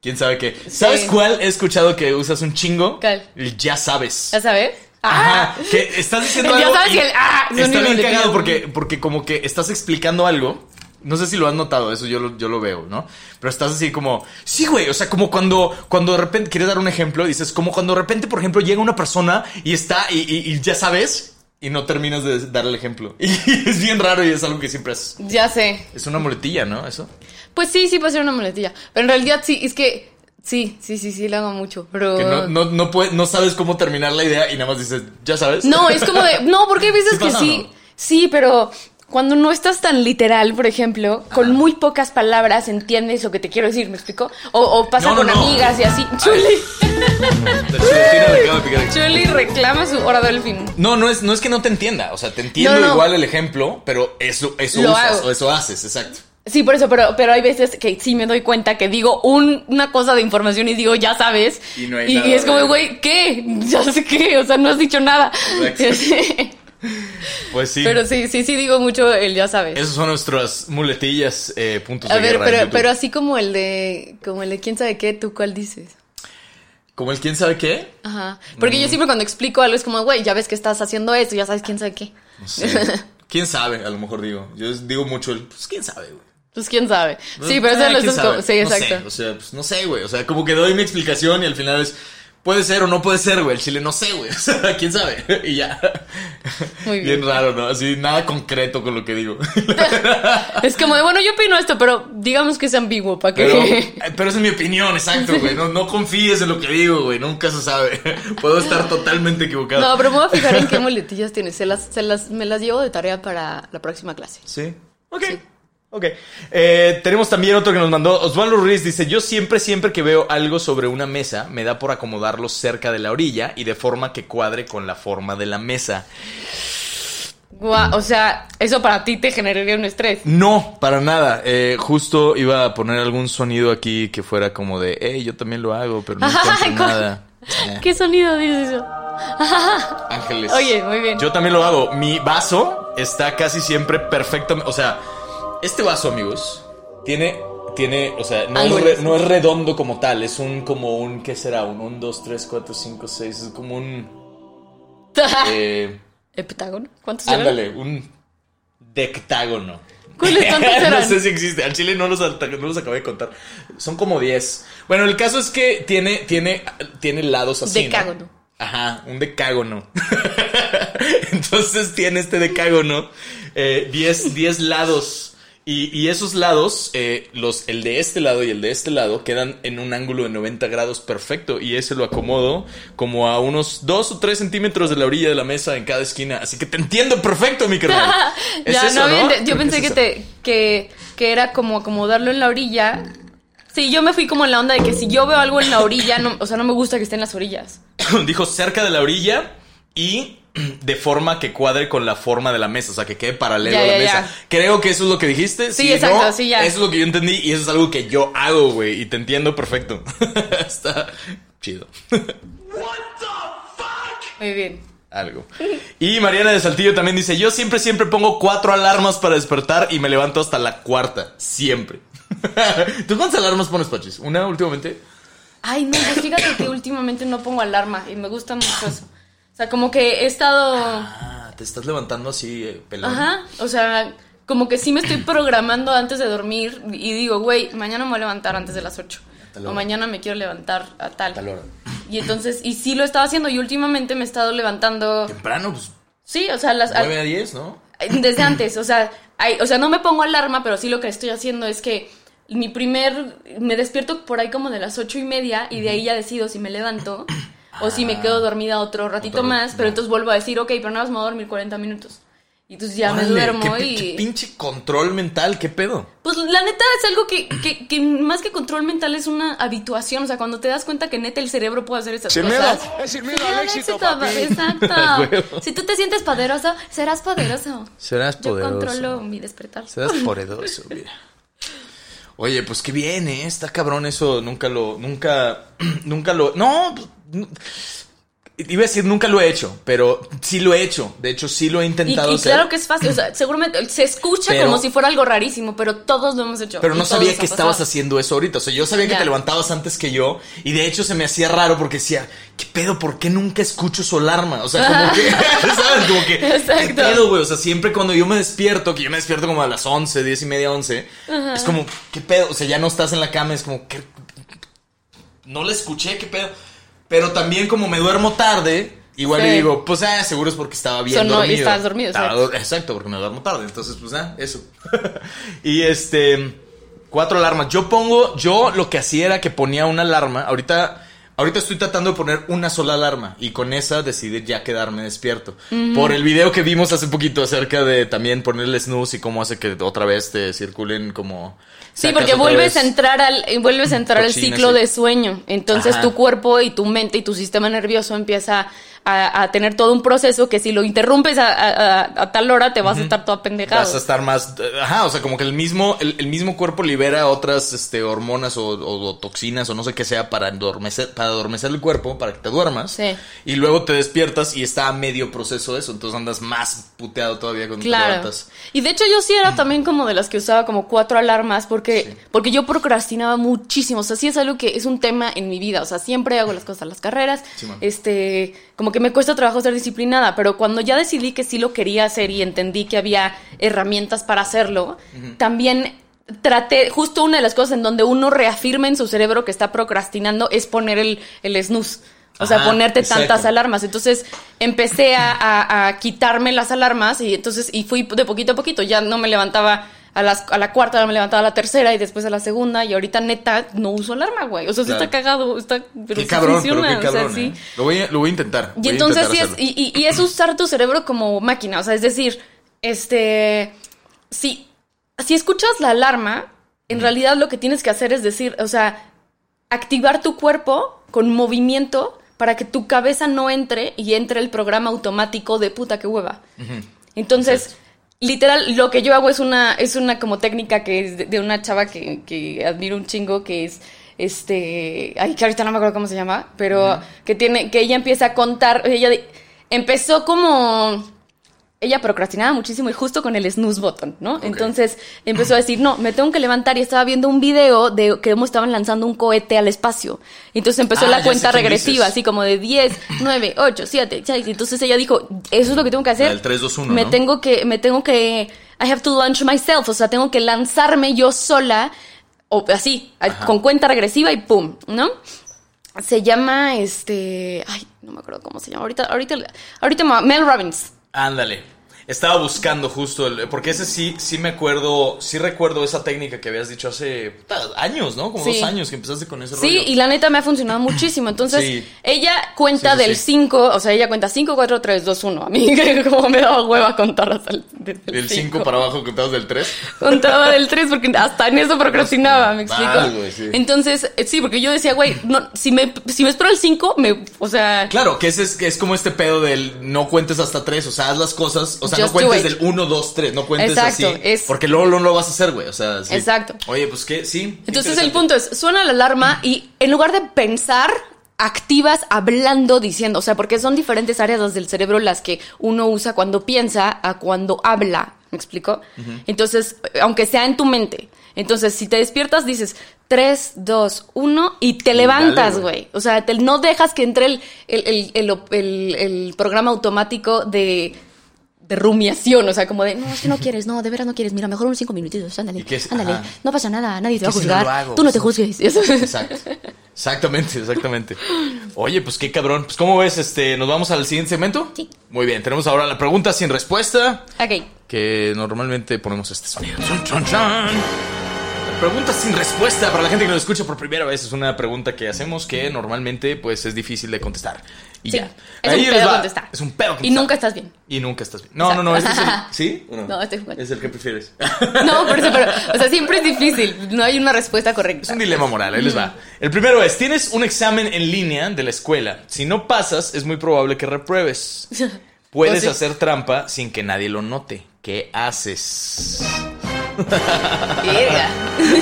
quién sabe qué. ¿Sabes cuál he escuchado que usas un chingo? ¿Cuál? El ya sabes. ¿Ya sabes? Ajá, que estás diciendo El ya algo. sabes y el, ah, está sonido bien cagado porque, porque como que estás explicando algo. No sé si lo has notado, eso yo lo, yo lo veo, ¿no? Pero estás así como, sí, güey, o sea, como cuando, cuando de repente, quieres dar un ejemplo, dices, como cuando de repente, por ejemplo, llega una persona y está, y, y- y ya sabes, y no terminas de dar el ejemplo. Y es bien raro y es algo que siempre haces. Ya sé. Es una muletilla, ¿no? Eso. Pues sí, sí puede ser una muletilla. Pero en realidad sí, es que sí, sí, sí, sí, lo hago mucho. Pero. Que no, no, no, puede- no sabes cómo terminar la idea y nada más dices, ya sabes. No, es como de. No, porque hay veces ¿Sí que pasa sí. no? Sí, pero cuando no estás tan literal, por ejemplo, con muy pocas palabras entiendes lo que te quiero decir, ¿me explico? O, o pasa No, no, con no. amigas y así. Chuli. Chuli reclama su hora del fin. No, no es, no es que no te entienda. O sea, te entiendo igual el ejemplo, pero eso, eso Lo usas hago. o eso haces, exacto. Sí, por eso, pero, pero hay veces que sí me doy cuenta que digo un- una cosa de información y digo, ya sabes. Y no hay y, nada y es como, güey, ¿qué? Ya sé qué, o sea, no has dicho nada. Sí. Pues sí. Pero sí, sí, sí digo mucho el ya sabes. Esos son nuestras muletillas, eh, puntos A de ver, guerra pero, pero así como el de, como el de quién sabe qué, ¿tú cuál dices? Como el quién sabe qué. Ajá. Porque Mm. yo siempre cuando explico algo es como, güey, ya ves que estás haciendo esto, ya sabes quién sabe qué. No sé. quién sabe, a lo mejor digo. Yo digo mucho el, pues quién sabe, güey. Pues quién sabe. No, Sí, pero ah, eso lo ¿quién estás sabe? como, sí, No sé, exacto. o sea, pues no sé, güey. O sea, como que doy mi explicación y al final es, puede ser o no puede ser, güey. El chile no sé, güey. O sea, quién sabe. y ya. Muy bien. raro, ¿no? Así, nada concreto con lo que digo. Es como de, bueno, yo opino esto, pero digamos que es ambiguo, ¿para qué? Pero, eh, pero esa es mi opinión, exacto, güey. No, no confíes en lo que digo, güey. Nunca se sabe. Puedo estar totalmente equivocado. No, pero me voy a fijar en qué muletillas tienes. Se las, se las, me las llevo de tarea para la próxima clase. Sí. Ok. Ok. Eh, tenemos también otro que nos mandó. Osvaldo Ruiz dice: Yo siempre, siempre que veo algo sobre una mesa, me da por acomodarlo cerca de la orilla y de forma que cuadre con la forma de la mesa. Guau, o sea, eso para ti te generaría un estrés. No, para nada. Eh, justo iba a poner algún sonido aquí que fuera como de, hey, yo también lo hago, pero no encuentro nada. Eh, ¿Qué sonido dices eso? Ángeles. Oye, muy bien. Yo también lo hago. Mi vaso está casi siempre perfecto. O sea, este vaso, amigos, tiene tiene, o sea, no es, re- no es redondo como tal, es un como un, ¿qué será? Un 1, 2, 3, 4, 5, 6, es como un... Eh, ¿Heptágono? ¿Cuántos eran? ándale, un dectágono. ¿Cuáles cuántos no eran? sé si existe, al chile no los, no los acabé de contar. Son como 10. Bueno, el caso es que tiene, tiene, tiene lados así. ¿no? Decágono. Ajá, un decágono. Entonces tiene este decágono, eh, 10 10 lados. Y, y esos lados, eh, los, el de este lado y el de este lado, quedan en un ángulo de 90 grados perfecto. Y ese lo acomodo como a unos 2 o 3 centímetros de la orilla de la mesa en cada esquina. Así que te entiendo perfecto, mi carnal. Es ya, eso, no, ¿no? yo pensé es que, te, que, que era como acomodarlo en la orilla. Sí, yo me fui como en la onda de que si yo veo algo en la orilla, no, o sea, no me gusta que esté en las orillas. dijo cerca de la orilla y de forma que cuadre con la forma de la mesa, o sea, que quede paralelo Ya, a la ya, mesa. ya. Creo que eso es lo que dijiste. Sí, Si exacto, no, sí, ya. Eso es lo que yo entendí y eso es algo que yo hago, güey, y te entiendo perfecto. Está chido. Muy bien. Algo. Y Mariana de Saltillo también dice, yo siempre, siempre pongo cuatro alarmas para despertar y me levanto hasta la cuarta. Siempre. ¿Tú cuántas alarmas pones, Pachis? ¿Una últimamente? Ay, no, pues fíjate que últimamente no pongo alarma y me gusta mucho eso. O sea, como que he estado... Ah, te estás levantando así, eh, pelón. Ajá, o sea, como que sí me estoy programando antes de dormir y digo, güey, mañana me voy a levantar antes de las 8. tal O mañana me quiero levantar a tal. Tal hora. Y entonces, y sí lo estaba haciendo y últimamente me he estado levantando... Temprano, pues Sí, o sea, las... 9 a 10, ¿no? Desde antes, o sea, hay- o sea, no me pongo alarma, pero sí lo que estoy haciendo es que mi primer, me despierto por ahí como de las ocho y media y de ahí ya decido si me levanto o si me quedo dormida otro ratito Otro- más, pero ya. entonces vuelvo a decir, ok, pero nada más me voy a dormir 40 minutos. Y entonces ya me Órale, duermo qué, pi- qué y... pinche control mental, qué pedo. Pues la neta es algo que, que, que más que control mental es una habituación, o sea, cuando te das cuenta que neta el cerebro puede hacer esas Sin cosas. miedo, es sin miedo al éxito. Exacto. si tú te sientes poderoso, serás poderoso. Serás Yo controlo mi despertar. Serás poderoso, mira. Oye, pues qué bien, ¿eh? Está cabrón eso. Nunca lo, nunca, nunca lo... No, pues, iba a decir nunca lo he hecho, pero sí lo he hecho. De hecho, sí lo he Y, intentado y hacer. claro que es fácil, o sea, seguramente se escucha Pero- como si fuera algo rarísimo, pero todos lo hemos hecho. Pero y no sabía que estabas pasado. haciendo eso ahorita. O sea, yo sabía que te levantabas antes que yo. Y de hecho se me hacía raro porque decía, ¿qué pedo? ¿Por qué nunca escucho su alarma? O sea, como que, ¿sabes? Como que, ¿qué pedo, güey? O sea, siempre cuando yo me despierto, que yo me despierto como a las 11, 10 y media, 11, es como, ¿qué pedo? O sea, ya no estás en la cama, es como, ¿qué? No la escuché, ¿qué pedo? Pero también como me duermo tarde, igual Sí. le digo, pues, ah, seguro es porque estaba bien Sonó y dormido. estabas dormido, Estaba exacto. Exacto, porque me duermo tarde. Entonces, pues nada, eso. y este. Cuatro alarmas. Yo pongo. Yo lo que hacía era que ponía una alarma. Ahorita. Ahorita estoy tratando de poner una sola alarma y con esa decidí ya quedarme despierto. Por el video que vimos hace poquito acerca de también ponerle snooze y cómo hace que otra vez te circulen como... Sí, porque otra vuelves a entrar al eh, vuelves a entrar al ciclo sí. de sueño. Entonces Ajá. tu cuerpo y tu mente y tu sistema nervioso empieza a, a tener todo un proceso que si lo interrumpes a, a- a- a tal hora te vas a estar todo apendejado. Vas a estar más... Ajá, o sea, como que el mismo, el, el mismo cuerpo libera otras este, hormonas o, o- o toxinas o no sé qué sea para adormecer, para adormecer el cuerpo, para que te duermas. Sí. Y luego te despiertas y está a medio proceso eso, entonces andas más puteado todavía cuando te Claro. levantas. Y de hecho yo sí era también como de las que usaba como cuatro alarmas porque, porque yo procrastinaba muchísimo. O sea, sí es algo que es un tema en mi vida. O sea, siempre hago las cosas a las carreras. Sí, este, como que me cuesta trabajo ser disciplinada, pero cuando ya decidí que sí lo quería hacer y entendí que había herramientas para hacerlo, también traté, justo una de las cosas en donde uno reafirma en su cerebro que está procrastinando es poner el, el snooze. O sea, ponerte exacto. tantas alarmas. Entonces empecé a, a- a quitarme las alarmas y entonces y fui de poquito a poquito. Ya no me levantaba a, las, a la cuarta, me levantaba a la tercera y después a la segunda y ahorita neta no uso alarma, güey. O sea, sí Claro. está cagado, está, pero qué cabrón, funciona. pero qué cabrón. o sea, sí. lo, voy a, lo voy a intentar. Y entonces intentar sí es, hacerlo. y, y- y es usar tu cerebro como máquina, o sea, es decir, este, si, si escuchas la alarma, en realidad lo que tienes que hacer es decir, o sea, activar tu cuerpo con movimiento para que tu cabeza no entre y entre el programa automático de puta que hueva. Entonces, literal, lo que yo hago es una, es una como técnica que es de, de una chava que, que admiro un chingo, que es este, ay, que ahorita no me acuerdo cómo se llama, pero que tiene, que ella empieza a contar, ella de- empezó como ella procrastinaba muchísimo y justo con el snooze button, ¿no? Entonces empezó a decir, no, me tengo que levantar y estaba viendo un video de que cómo estaban lanzando un cohete al espacio. Entonces empezó Ah, la cuenta regresiva, así como de 10, 9, 8, 7, 6. Entonces ella dijo, eso es lo que tengo que hacer. Del 3, 2, 1, Me ¿no? tengo que, me tengo que, I have to launch myself, o sea, tengo que lanzarme yo sola, o así, con cuenta regresiva y pum, ¿no? Se llama, este, ay, no me acuerdo cómo se llama, ahorita, ahorita, ahorita, me- Mel Robbins. Ándale. Estaba buscando justo el. Porque ese sí, sí me acuerdo. Sí recuerdo esa técnica que habías dicho hace puta, años, ¿no? Como Sí. dos años que empezaste con ese Sí, rollo. y la neta me ha funcionado muchísimo. Entonces, Sí. ella cuenta Sí, sí, del sí. 5, o sea, ella cuenta 5, 4, 3, 2, 1. A mí como me daba hueva contar hasta el, Del 5 cinco. para abajo contados del 3. Contaba del 3 porque hasta en eso procrastinaba, ¿me explico? Mal, sí. Entonces, eh, sí, porque yo decía, güey, no, si, me, si me espero el 5, me, o sea... Claro, que ese es, que es como este pedo del no cuentes hasta 3. O sea, haz las cosas. O sea, no cuentes del 1, 2, 3. No cuentes Exacto, así. es- Porque luego no lo vas a hacer, güey. O sea, sí. Exacto. Oye, pues qué, sí. Entonces el punto es, suena la alarma y en lugar de pensar, activas hablando, diciendo, o sea, porque son diferentes áreas del cerebro las que uno usa cuando piensa a cuando habla, ¿me explico? Entonces, aunque sea en tu mente. Entonces, si te despiertas, dices 3, 2, 1 y te levantas, güey. O sea, te- no dejas que entre el, el- el- el programa automático de, de rumiación. O sea, como de, no, es que no quieres, no, de veras no quieres. Mira, mejor unos 5 minutitos, ándale, ¿Y qué es? ándale. Ajá. No pasa nada, nadie te va a ¿Qué si no juzgar. Tú no te juzgues. Exacto. Exactamente, exactamente. Oye, pues qué cabrón. Pues ¿cómo ves? Este, ¿nos vamos al siguiente segmento? Sí. Muy bien, tenemos ahora la pregunta sin respuesta. ok. Que normalmente ponemos este sonido. Chon, chon, chon. Pregunta sin respuesta para la gente que nos escucha por primera vez. Es una pregunta que hacemos que normalmente pues es difícil de contestar. Y Sí, ya. es Ahí un pedo contestar. Es un pedo Y nunca estás bien. Y nunca estás bien. No, no, no. Este es el... ¿Sí? o No, estoy jugando. Es el que prefieres. No, por eso, pero, o sea, siempre es difícil. No hay una respuesta correcta. Es un dilema moral, ahí les va. El primero es, tienes un examen en línea de la escuela. Si no pasas, es muy probable que repruebes. Puedes Pues sí. hacer trampa sin que nadie lo note. ¿Qué haces? Verga.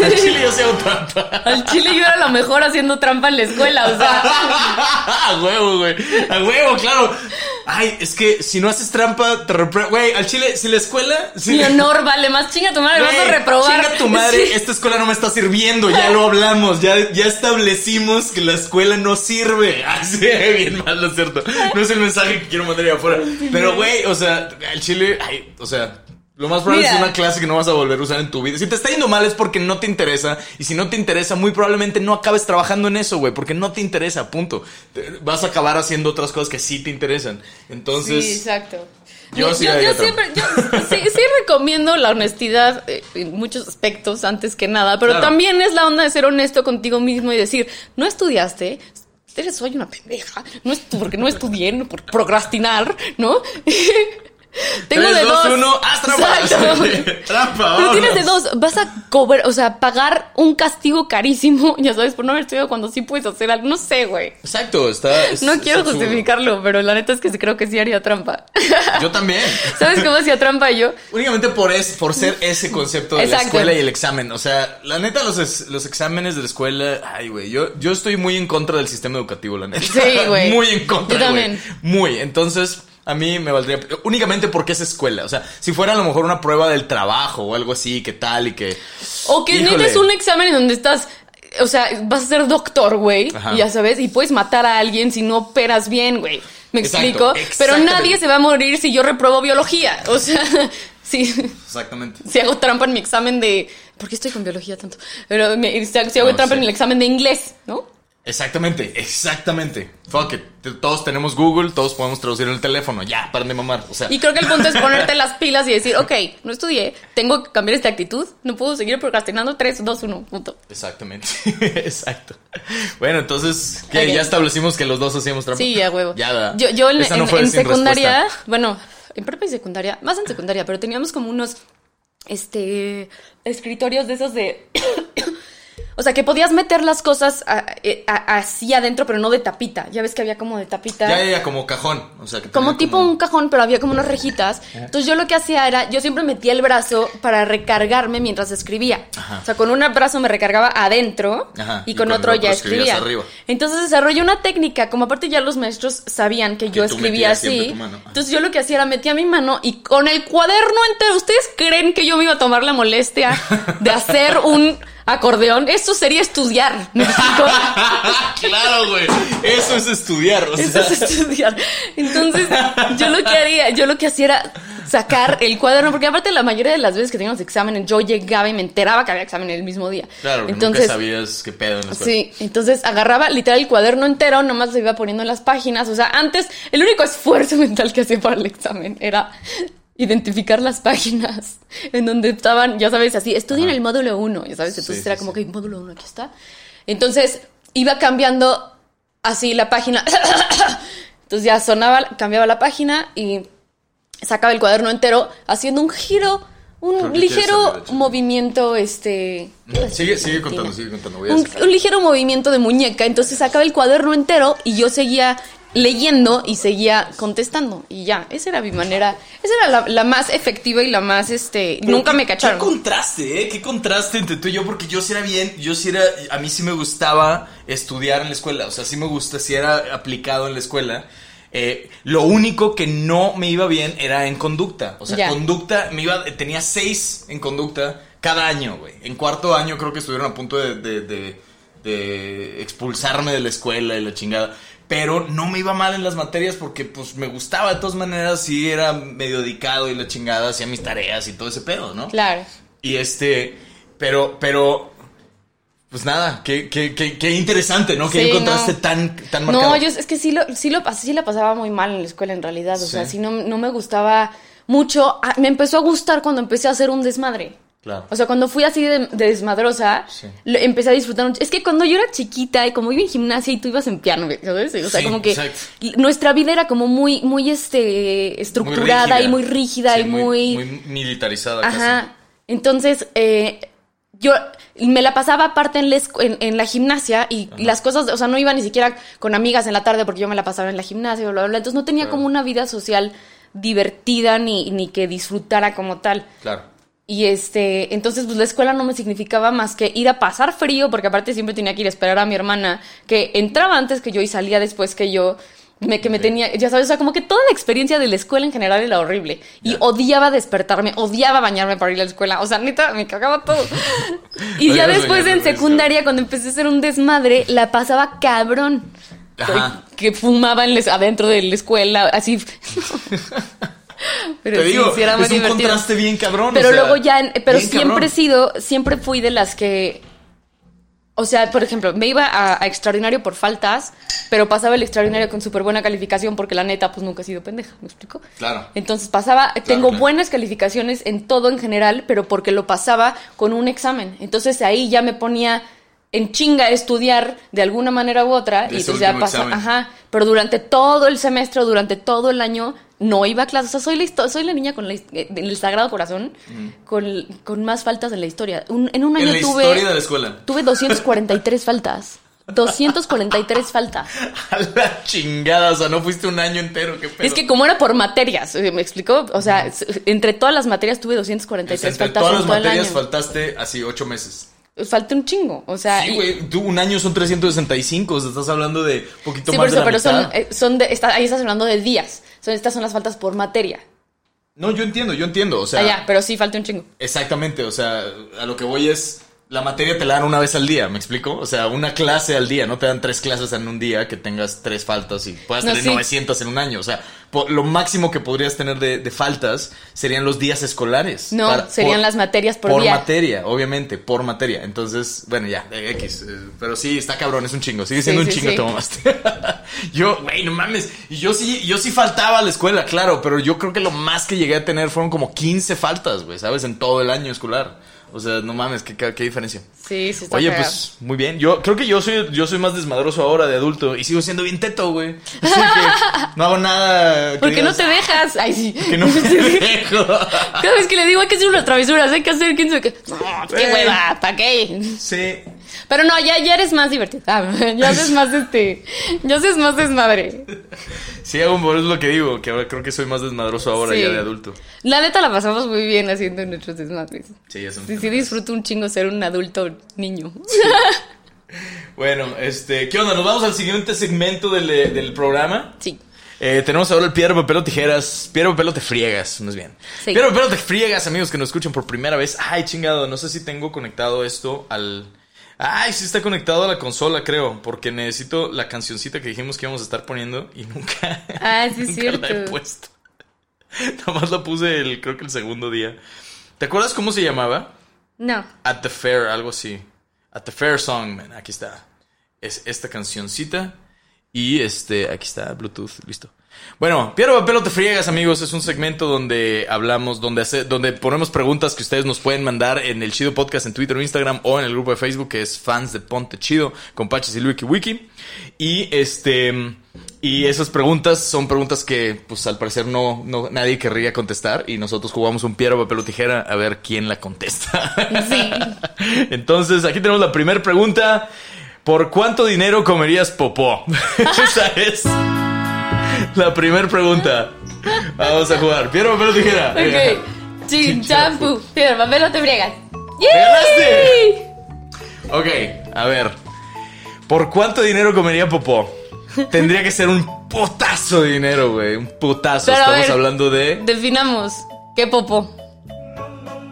Al chile yo hago trampa. Al chile yo era la mejor haciendo trampa en la escuela, o sea. A huevo, güey. A huevo, claro. Ay, es que si no haces trampa, te repruebas. Güey, al chile, si la escuela... Si Mi honor vale más. Chinga tu madre, vas a Güey, reprobar. Chinga tu madre, Sí. esta escuela no me está sirviendo, ya lo hablamos, ya, ya establecimos que la escuela no sirve. Así, bien mal, ¿no es cierto? No es el mensaje que quiero mandar ahí afuera. Pero, güey, o sea, al chile, ay, o sea, lo más probable Mira. es una clase que no vas a volver a usar en tu vida. Si te está yendo mal es porque no te interesa, y si no te interesa, muy probablemente no acabes trabajando en eso, güey, porque no te interesa, punto. Te- Vas a acabar haciendo otras cosas que sí te interesan. Entonces... Sí, exacto. Yo sí yo, haría yo siempre, yo sí, sí recomiendo la honestidad eh, en muchos aspectos antes que nada, pero Claro. también es la onda de ser honesto contigo mismo y decir, no estudiaste, eres soy una pendeja, no es porque no estudié, no por procrastinar, ¿no? Tengo Tres, de dos, dos. uno, ¡haz trampa! Exacto. Trampa, Pero tienes de dos, vas a cobrar, o sea, pagar un castigo carísimo, ya sabes, por no haber estudiado cuando sí puedes hacer algo, no sé, güey. Exacto, está. es- No quiero justificarlo, pero la neta es que creo que sí haría trampa. Yo también. ¿Sabes cómo hacía trampa yo? Únicamente por, es, por ser ese concepto de la escuela y el examen. O sea, la neta, los, es- los exámenes de la escuela. Ay, güey. Yo, yo estoy muy en contra del sistema educativo, la neta. Sí, güey. muy en contra. Yo también. güey. Muy. Entonces. A mí me valdría únicamente porque es escuela. O sea, si fuera a lo mejor una prueba del trabajo o algo así, que tal y que. O que Híjole. necesitas un examen en donde estás, o sea, vas a ser doctor, güey, ya sabes, y puedes matar a alguien si no operas bien, güey. ¿Me Exacto, explico? Pero nadie se va a morir si yo repruebo biología. O sea, si, Exactamente. si hago trampa en mi examen de... ¿Por qué estoy con biología tanto? Pero me- si hago No trampa en el examen de inglés, ¿no? Exactamente, exactamente. Fuck it. Todos tenemos Google, todos podemos traducir en el teléfono. Ya, paren de mamar. O sea, Y creo que el punto es ponerte las pilas y decir, ok, no estudié, tengo que cambiar esta actitud, no puedo seguir procrastinando 3, 2, 1, punto. Exactamente, exacto. Bueno, entonces, ya establecimos que los dos hacíamos trampa. Sí, a huevo. Ya, ¿verdad? Yo, yo en, no secundaria, respuesta. bueno, en prepa y secundaria, más en secundaria, pero teníamos como unos, este, escritorios de esos de, O sea, que podías meter las cosas a- eh, a- así adentro, pero no de tapita. Ya ves que había como de tapita. Ya, ya, ya, como cajón. O sea, que Como tipo un cajón, pero había como unas rejitas. Entonces yo lo que hacía era, yo siempre metía el brazo para recargarme mientras escribía. Ajá. O sea, con un brazo me recargaba adentro Ajá, y y con con otro ya otro escribías escribía. arriba. Entonces desarrollé una técnica, como aparte ya los maestros sabían que yo tú escribía así. Entonces yo lo que hacía era metía mi mano y con el cuaderno entero, ¿ustedes creen que yo me iba a tomar la molestia de hacer un acordeón? Eso sería estudiar. Claro, güey. Eso es estudiar. O Eso es estudiar. Entonces, yo lo que haría, yo lo que hacía era sacar el cuaderno, porque aparte la mayoría de las veces que teníamos exámenes, yo llegaba y me enteraba que había examen el mismo día. claro, entonces, nunca sabías qué pedo en la. Sí, entonces agarraba literal el cuaderno entero, nomás se iba poniendo en las páginas. O sea, antes el único esfuerzo mental que hacía para el examen era identificar las páginas en donde estaban, ya sabes, así, estudien el módulo 1, ya sabes, entonces Sí, era sí, como sí. que módulo 1 aquí está. Entonces iba cambiando así la página. Entonces ya sonaba, cambiaba la página y sacaba el cuaderno entero haciendo un giro, un ligero movimiento, este... Sigue, sigue contando, sigue contando. Voy a un, un ligero movimiento de muñeca. Entonces sacaba el cuaderno entero y yo seguía leyendo y seguía contestando. Y ya, esa era mi manera. Esa era la, la más efectiva y la más, este... Pero nunca qué- me cacharon. Qué contraste, ¿eh? Qué contraste entre tú y yo, porque yo sí era bien, yo sí era, a mí sí me gustaba estudiar en la escuela, o sea, sí me gusta, sí era aplicado en la escuela. Eh, lo único que no me iba bien era en conducta, o sea, Ya. conducta, me iba, tenía seis en conducta cada año, güey. En cuarto año creo que estuvieron a punto de, de, de- de expulsarme de la escuela y la chingada. Pero no me iba mal en las materias porque pues me gustaba de todas maneras, sí era medio dedicado y la chingada, hacía mis tareas y todo ese pedo, ¿no? Claro. Y este, pero, pero, pues nada, qué, qué, qué, qué interesante, ¿no? Que Sí, encontraste no. tan, tan marcado. No, yo es que sí lo, sí lo pas- sí la pasaba muy mal en la escuela en realidad. O Sí. sea, sí no, no me gustaba mucho. Ah, Me empezó a gustar cuando empecé a hacer un desmadre. Claro. O sea, cuando fui así de, de desmadrosa, Sí. lo- empecé a disfrutar mucho. Es que cuando yo era chiquita y como iba en gimnasia y tú ibas en piano, ¿sabes? O sea, Sí, como que exacto. nuestra vida era como muy, muy este, estructurada y muy rígida Sí, y muy... muy militarizada. casi. Ajá. Entonces, eh, yo me la pasaba aparte en la, escu- en, en la gimnasia y las cosas, o sea, no iba ni siquiera con amigas en la tarde porque yo me la pasaba en la gimnasia, bla, bla, bla. Entonces no tenía Claro. como una vida social divertida ni, ni que disfrutara como tal. Claro. Y este, entonces pues la escuela no me significaba más que ir a pasar frío, porque aparte siempre tenía que ir a esperar a mi hermana, que entraba antes que yo y salía después que yo, me, que me tenía, ya sabes, o sea, como que toda la experiencia de la escuela en general era horrible. Y odiaba despertarme, odiaba bañarme para ir a la escuela, o sea, neta, me cagaba todo. y ya después en secundaria, cuando empecé a hacer un desmadre, la pasaba cabrón. Ajá. Que fumaba en la- adentro de la escuela, así. Pero Te sí, digo, sí era muy es un divertido. contraste bien cabrón. Pero o sea, luego ya, pero siempre he sido, siempre fui de las que, o sea, por ejemplo, me iba a, a extraordinario por faltas, pero pasaba el extraordinario con súper buena calificación porque la neta, pues nunca he sido pendeja, ¿me explico? Claro. Entonces pasaba, tengo claro. buenas calificaciones en todo en general, pero porque lo pasaba con un examen. Entonces ahí ya me ponía en chinga a estudiar de alguna manera u otra De y entonces ya examen. ajá, pero durante todo el semestre, durante todo el año no iba a clases, o sea, soy la, soy la niña con la eh, del Sagrado Corazón con, con más faltas en la historia. Un- en un año En la tuve historia de la escuela. tuve 243 faltas. 243 faltas. A la chingada, o sea, no fuiste un año entero, qué pedo. Es que como era por materias, eh, ¿me explicó? O sea, entre todas las materias tuve O sea, 243 entre faltas todas en las todo el materias año. faltaste así ocho meses. Falta un chingo, o sea... Sí, güey, tú un año son 365, o sea, estás hablando de poquito Sí, más por de eso, la pero son, mitad. eh, son de, está- ahí estás hablando de días. Son, estas son las faltas por materia. No, yo entiendo, yo entiendo, o sea, Ah, ya, pero sí, falta un chingo. exactamente, o sea, a lo que voy es, la materia te la dan una vez al día, ¿me explico? O sea, una clase al día, no te dan tres clases en un día que tengas tres faltas y puedas No, tener sí. 900 en un año, o sea, po- lo máximo que podrías tener de, de faltas serían los días escolares. No, Para- serían por- las materias por, Por día. materia, obviamente, por materia. Entonces, bueno, ya, X. eh, pero sí, está cabrón, es un chingo. Sigue siendo Sí, un sí, chingo, te mamaste. yo, güey, no mames. Y yo sí, yo sí faltaba a la escuela, claro, pero yo creo que lo más que llegué a tener fueron como 15 faltas, güey, ¿sabes? En todo el año escolar. O sea, no mames, qué, qué, diferencia. Sí, sí está Oye, pues, muy bien. Yo creo que yo soy, yo soy más desmadroso ahora de adulto y sigo siendo bien teto, güey. Así que no hago nada. que ¿Por qué no te dejas? Ay, sí. Que no me dejo. Cada vez que le digo hay que hacer unas travesuras, hay que hacer quién sabe qué. No, qué Güey. hueva, ¿para qué? Sí. Pero no, ya, ya eres más divertido. Ah, ya haces más este. Ya haces más desmadre. Sí, por eso es lo que digo, que ahora creo que soy más desmadroso ahora Sí. ya de adulto. La neta la pasamos muy bien haciendo nuestros desmadres. Sí, ya son- Sí, sí disfruto un chingo ser un adulto niño. Bueno, este, ¿qué onda? Nos vamos al siguiente segmento del, eh, del programa. Sí. Eh, tenemos ahora el piedra, papel o tijeras. Piedra, papel o te friegas, más bien. Sí. Piedra, papel o te friegas, amigos que nos escuchan por primera vez. Ay, chingado, no sé si tengo conectado esto al... Ay, sí está conectado a la consola, creo, porque necesito la cancioncita que dijimos que íbamos a estar poniendo y nunca, Ah, sí, nunca la he cierto. puesto. Nada más la puse el, creo que el segundo día. ¿Te acuerdas cómo se llamaba? No. At the Fair, algo así. At the Fair Song, man. Aquí está. Es esta cancioncita. Y este, aquí está, Bluetooth, listo. Bueno, Piedra, Papel o te friegas, amigos. Es un segmento donde hablamos, donde, hace- donde ponemos preguntas que ustedes nos pueden mandar en el Chido Podcast en Twitter o Instagram o en el grupo de Facebook que es fans de Ponte Chido con y Wiki Wiki. Y este. Y esas preguntas son preguntas que, pues al parecer no, no nadie querría contestar. Y nosotros jugamos un piedra, papel o tijera a ver quién la contesta. Sí. Entonces, aquí tenemos la primera pregunta. ¿Por cuánto dinero comerías popó? Esa es la primera pregunta. Vamos a jugar. Piedra, papel o tijera. Ok. Chin, champú. Piedra, papel o te friegas. Ok, a ver. ¿Por cuánto dinero comería popó? Tendría que ser un putazo de dinero, güey. Un. Pero a Estamos ver. hablando de. Definamos qué popó.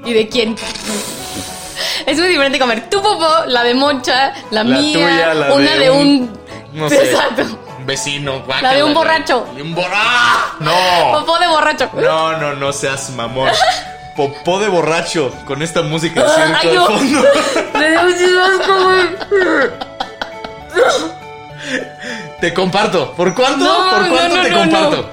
¿Y de quién? Es muy diferente comer tu popó, la de Moncha, la, La mía, tuya, la una de de un- un. No sé. Exacto. Vecino. La de un guácala, borracho. De un borracho. No. Popó de borracho. No, no, no seas mamón. Popó de borracho con esta música de circo Ay, de no. fondo. Me dio muchísimo asco, güey. Te comparto. ¿Por cuánto? No, ¿Por cuánto no, no, te comparto?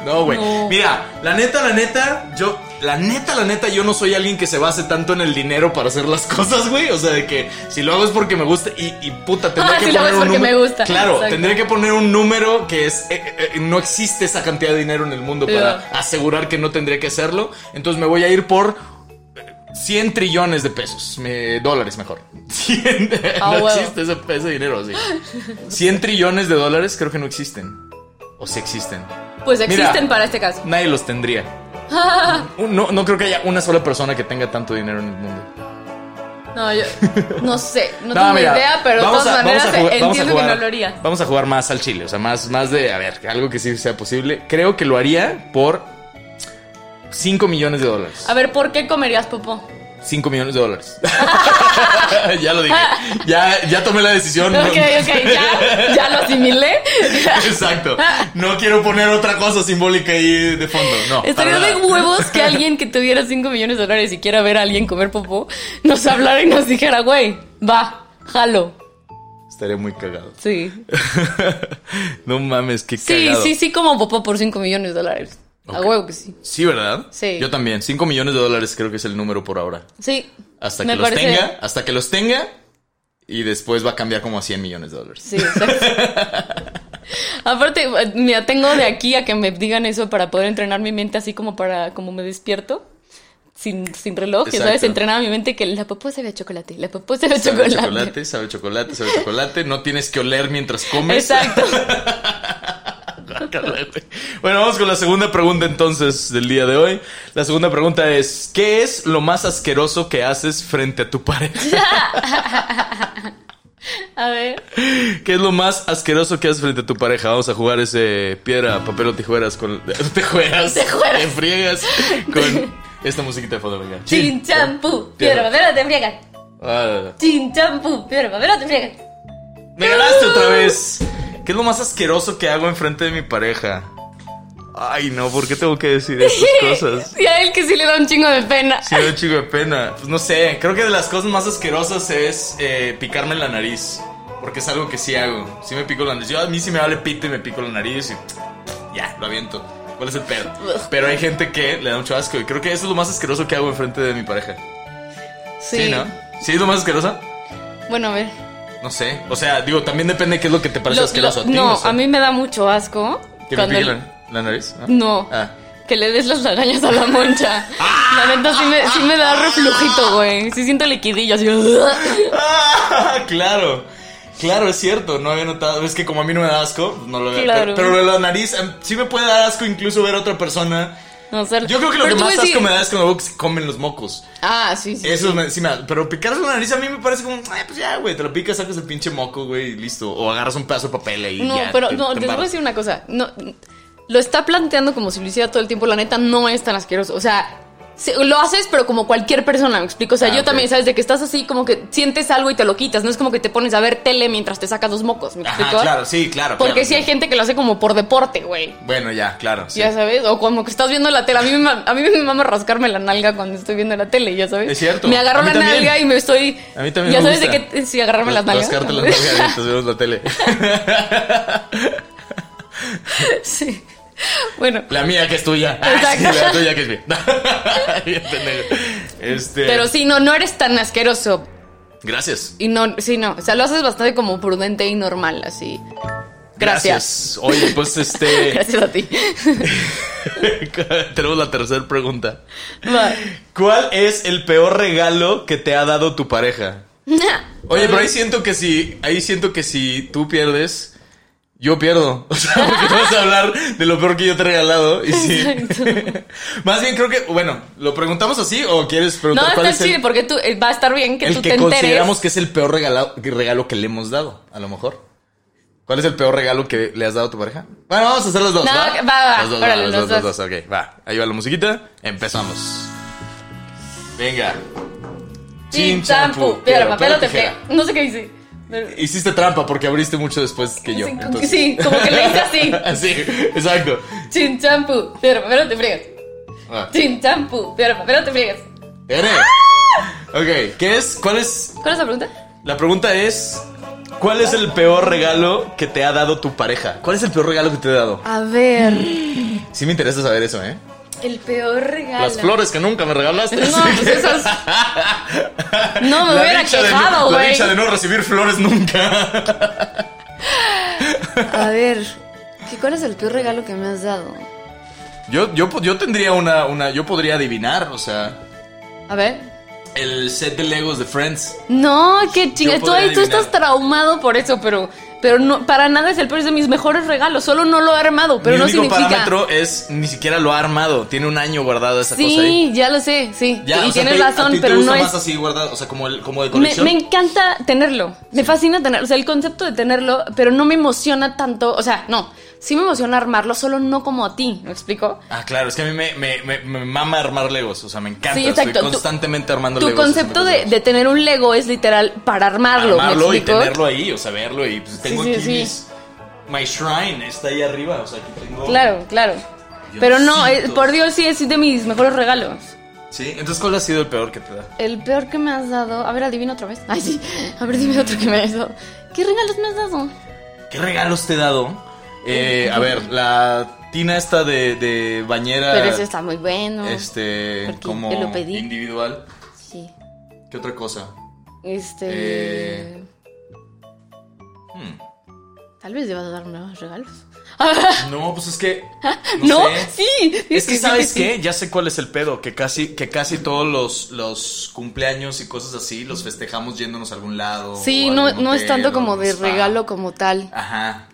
No, güey. Mira, la neta, la neta, yo, la neta, la neta, yo no soy alguien que se base tanto en el dinero para hacer las cosas, güey. O sea, de que si lo hago es porque me gusta y, y puta, tendría Ah, que si lo poner es un porque número. me gusta. Claro, Exacto. tendría que poner un número que es. eh, eh, no existe esa cantidad de dinero en el mundo para asegurar que no tendría que hacerlo. Entonces me voy a ir por 100 trillones de pesos. Me- dólares mejor. 100, Ah, no existe ese, dinero así. 100 trillones de dólares creo que no existen. O si existen. Pues Mira. existen para este caso. Nadie los tendría. No, no creo que haya una sola persona que tenga tanto dinero en el mundo. No, yo no sé, no, No, tengo mira, idea, pero de todas a- maneras jugar- entiendo que no lo haría. Vamos a jugar más al chile, o sea, más, más de, a ver, algo que sí sea posible. Creo que lo haría por 5 millones de dólares. A ver, ¿por qué comerías popó? 5 millones de dólares. ya lo dije. Ya, ya tomé la decisión. Ok, ok, ya, ya lo asimilé. Exacto. No quiero poner otra cosa simbólica ahí de fondo. No. Estaría de huevos que alguien que tuviera 5 millones de dólares y quiera ver a alguien comer popó nos hablara y nos dijera, güey, va, jalo. Estaría muy cagado. Sí. no mames, qué Sí, cagado. sí, sí, como popó por 5 millones de dólares. A Ok. huevo que sí. Sí, ¿verdad? Sí. Yo también. 5 millones de dólares creo que es el número por ahora. Sí. Hasta que los parece- tenga, hasta que los tenga y después va a cambiar como a 100 millones de dólares. Sí, exacto. Aparte, mira, tengo de aquí a que me digan eso para poder entrenar mi mente así como para, como me despierto. Sin, sin reloj, ya sabes, Exacto. entrenaba mi mente que la popó sabe a chocolate, la popó sabe a Sabe a chocolate. chocolate, sabe a chocolate, sabe a chocolate. No tienes que oler mientras comes. Exacto. Bueno, vamos con la segunda pregunta entonces del día de hoy. La segunda pregunta es, ¿qué es lo más asqueroso que haces frente a tu pareja? A ver. ¿Qué es lo más asqueroso que haces frente a tu pareja? Vamos a jugar ese piedra, papel o tijeras con... Tejueras. Tejueras. Te friegas con esta musiquita de fondo, venga. Chin champú, Piedra. papel, te friegan. Ah, Chin champú, piedra, papel, te friegan. me ganaste otra vez. ¿Qué es lo más asqueroso que hago enfrente de mi pareja? Ay, no, ¿por qué tengo que decir estas cosas? Y a él que sí le da un chingo de pena. Sí, me da un chico de pena. Pues no sé, creo que de las cosas más asquerosas es eh, picarme la nariz. Porque es algo que sí hago. Sí me pico la nariz. Yo a mí sí me vale pito y me pico la nariz y ya, lo aviento. ¿Cuál es el pedo? Pero hay gente que le da mucho asco y creo que eso es lo más asqueroso que hago enfrente de mi pareja. Sí. Sí, ¿no? ¿Sí es lo más asqueroso? Bueno, a ver. No sé. O sea, digo, también depende de qué es lo que te parece Lo- asqueroso lo- a ti. no, o sea. a mí me da mucho asco. ¿Que me pique la, la nariz? No. Ah. Que le des las lagañas a la moncha. La neta sí me, sí me da reflujito, güey. Sí siento liquidillo así. Ah, claro. Claro, es cierto, no había notado. Es que como a mí no me da asco, no lo veo. Claro. Pero, pero lo de la nariz, em, sí me puede dar asco incluso ver a otra persona. No sé. Yo creo que lo que más asco me da es cuando veo que se comen los mocos. Ah, sí, sí. Eso sí. me- sí me da. Pero picarse la nariz a mí me parece como, ay, pues ya, güey, te lo picas, sacas el pinche moco, güey, y listo. O agarras un pedazo de papel ahí. No, ya, pero te- no, te te voy a embarras. decir una cosa. No, lo está planteando como si lo hiciera todo el tiempo. La neta no es tan asqueroso. O sea, se- lo haces, pero como cualquier persona, me explico. O sea, Ah, yo también, ¿sabes? De que estás así, como que sientes algo y te lo quitas. No es como que te pones a ver tele mientras te sacas los mocos, ¿me explico? Ajá, claro, sí, claro. Porque claro, sí hay claro. gente que lo hace como por deporte, güey. Bueno, ya, claro. sí. Ya sabes, o como que estás viendo la tele. A mí, me, a mí me mama rascarme la nalga cuando estoy viendo la tele, ya sabes. Es cierto. Me agarro la también. nalga y me estoy. A mí también Ya me sabes gusta. de qué. Sí, agarrarme las nalgas. Rascarte las nalgas mientras vemos la tele. sí. Bueno. La mía que es tuya. Sí, la tuya que es mía. Pendejo. este. Pero sí, no, no eres tan asqueroso. Gracias. Y no, sí, no. O sea, lo haces bastante como prudente y normal, así. Gracias. Oye, pues este. Gracias a ti. Tenemos la tercera pregunta. ¿Cuál es el peor regalo que te ha dado tu pareja? Oye, pero ahí siento que si, ahí siento que si tú pierdes, yo pierdo. O sea, porque tú vas a hablar de lo peor que yo te he regalado. Y. Más bien creo que, bueno, ¿lo preguntamos así o quieres No, preguntar cuál está es el, porque tú, eh, va a estar bien que el tú que te enteres. consideramos que es el peor regalo, regalo que le hemos dado? A lo mejor. ¿Cuál es el peor regalo que le has dado a tu pareja? Bueno, vamos a hacer los dos. No, ¿va? va, va, Los dos, órale, los los dos, dos. dos. Ok, va. Ahí va la musiquita. Empezamos. Venga. Chin, champú, piedra, papel o tijera. No sé qué hice. Pero- Hiciste trampa porque abriste mucho después que yo. Sí, como- entonces. sí, como que le hice así. Así, exacto. Chin, champú, piedra, papel o te friegas. Va. Chin, champú, piedra, papel o te friegas. Tere. Ok, ¿qué es? ¿Cuál es? ¿Cuál es la pregunta? La pregunta es: ¿Cuál es el peor regalo que te ha dado tu pareja? ¿Cuál es el peor regalo que te he dado? A ver, Sí me interesa saber eso, ¿eh? El peor regalo. Las flores que nunca me regalaste. No, pues esas- No me La hubiera quejado, La güey. dicha de no recibir flores nunca. A ver, ¿qué, ¿cuál es el peor regalo que me has dado? Yo, yo, yo tendría una, una. Yo podría adivinar, o sea. A ver. El set de Legos de Friends. No, qué chinga. Tú, tú estás traumado por eso, pero, pero no, para nada es el peor es de mis mejores regalos. Solo no lo he armado, pero Mi no único significa. parámetro es ni siquiera lo ha armado. Tiene un año guardado esa cosa ahí. Sí, ya lo sé, sí. Ya, y sea, tienes te- a razón, ti te pero gusta no es. más así guardado, o sea, como, el, como de Me, colección. me encanta tenerlo. Me fascina tenerlo. O sea, el concepto de tenerlo, pero no me emociona tanto. O sea, no. Sí me emociona armarlo, solo no como a ti. ¿Me explico? Ah, claro, es que a mí me, me, me, me mama armar Legos, o sea, me encanta. Sí, exacto. Estoy Tu- constantemente armando Tu Legos. concepto haciendo de, de tener un Lego es literal para armarlo. armarlo ¿me y tenerlo ahí, o sea, verlo y pues tengo sí, aquí sí. mis- My shrine está ahí arriba, o sea, aquí tengo... Claro, claro. Pero no, eh, por Dios, sí es de mis mejores regalos. Sí, entonces ¿cuál ha sido el peor que te da? El peor que me has dado. A ver, adivina otra vez. Ay, sí. A ver, dime otro que me has dado. ¿Qué regalos me has dado? ¿Qué regalos te he dado? Eh, a ver, la tina esta de, de bañera... Pero ese está muy bueno. Este, como yo lo pedí. individual. Sí. ¿Qué otra cosa? Este. Eh. Hmm. Tal vez debas dar nuevos regalos. No, pues es que... No, sé. sí. Es que, ¿sabes qué? Ya sé cuál es el pedo. Que casi, que casi todos los, los cumpleaños y cosas así los festejamos yéndonos a algún lado. Sí, no, algún no es tanto como de spa. regalo como tal. Ajá.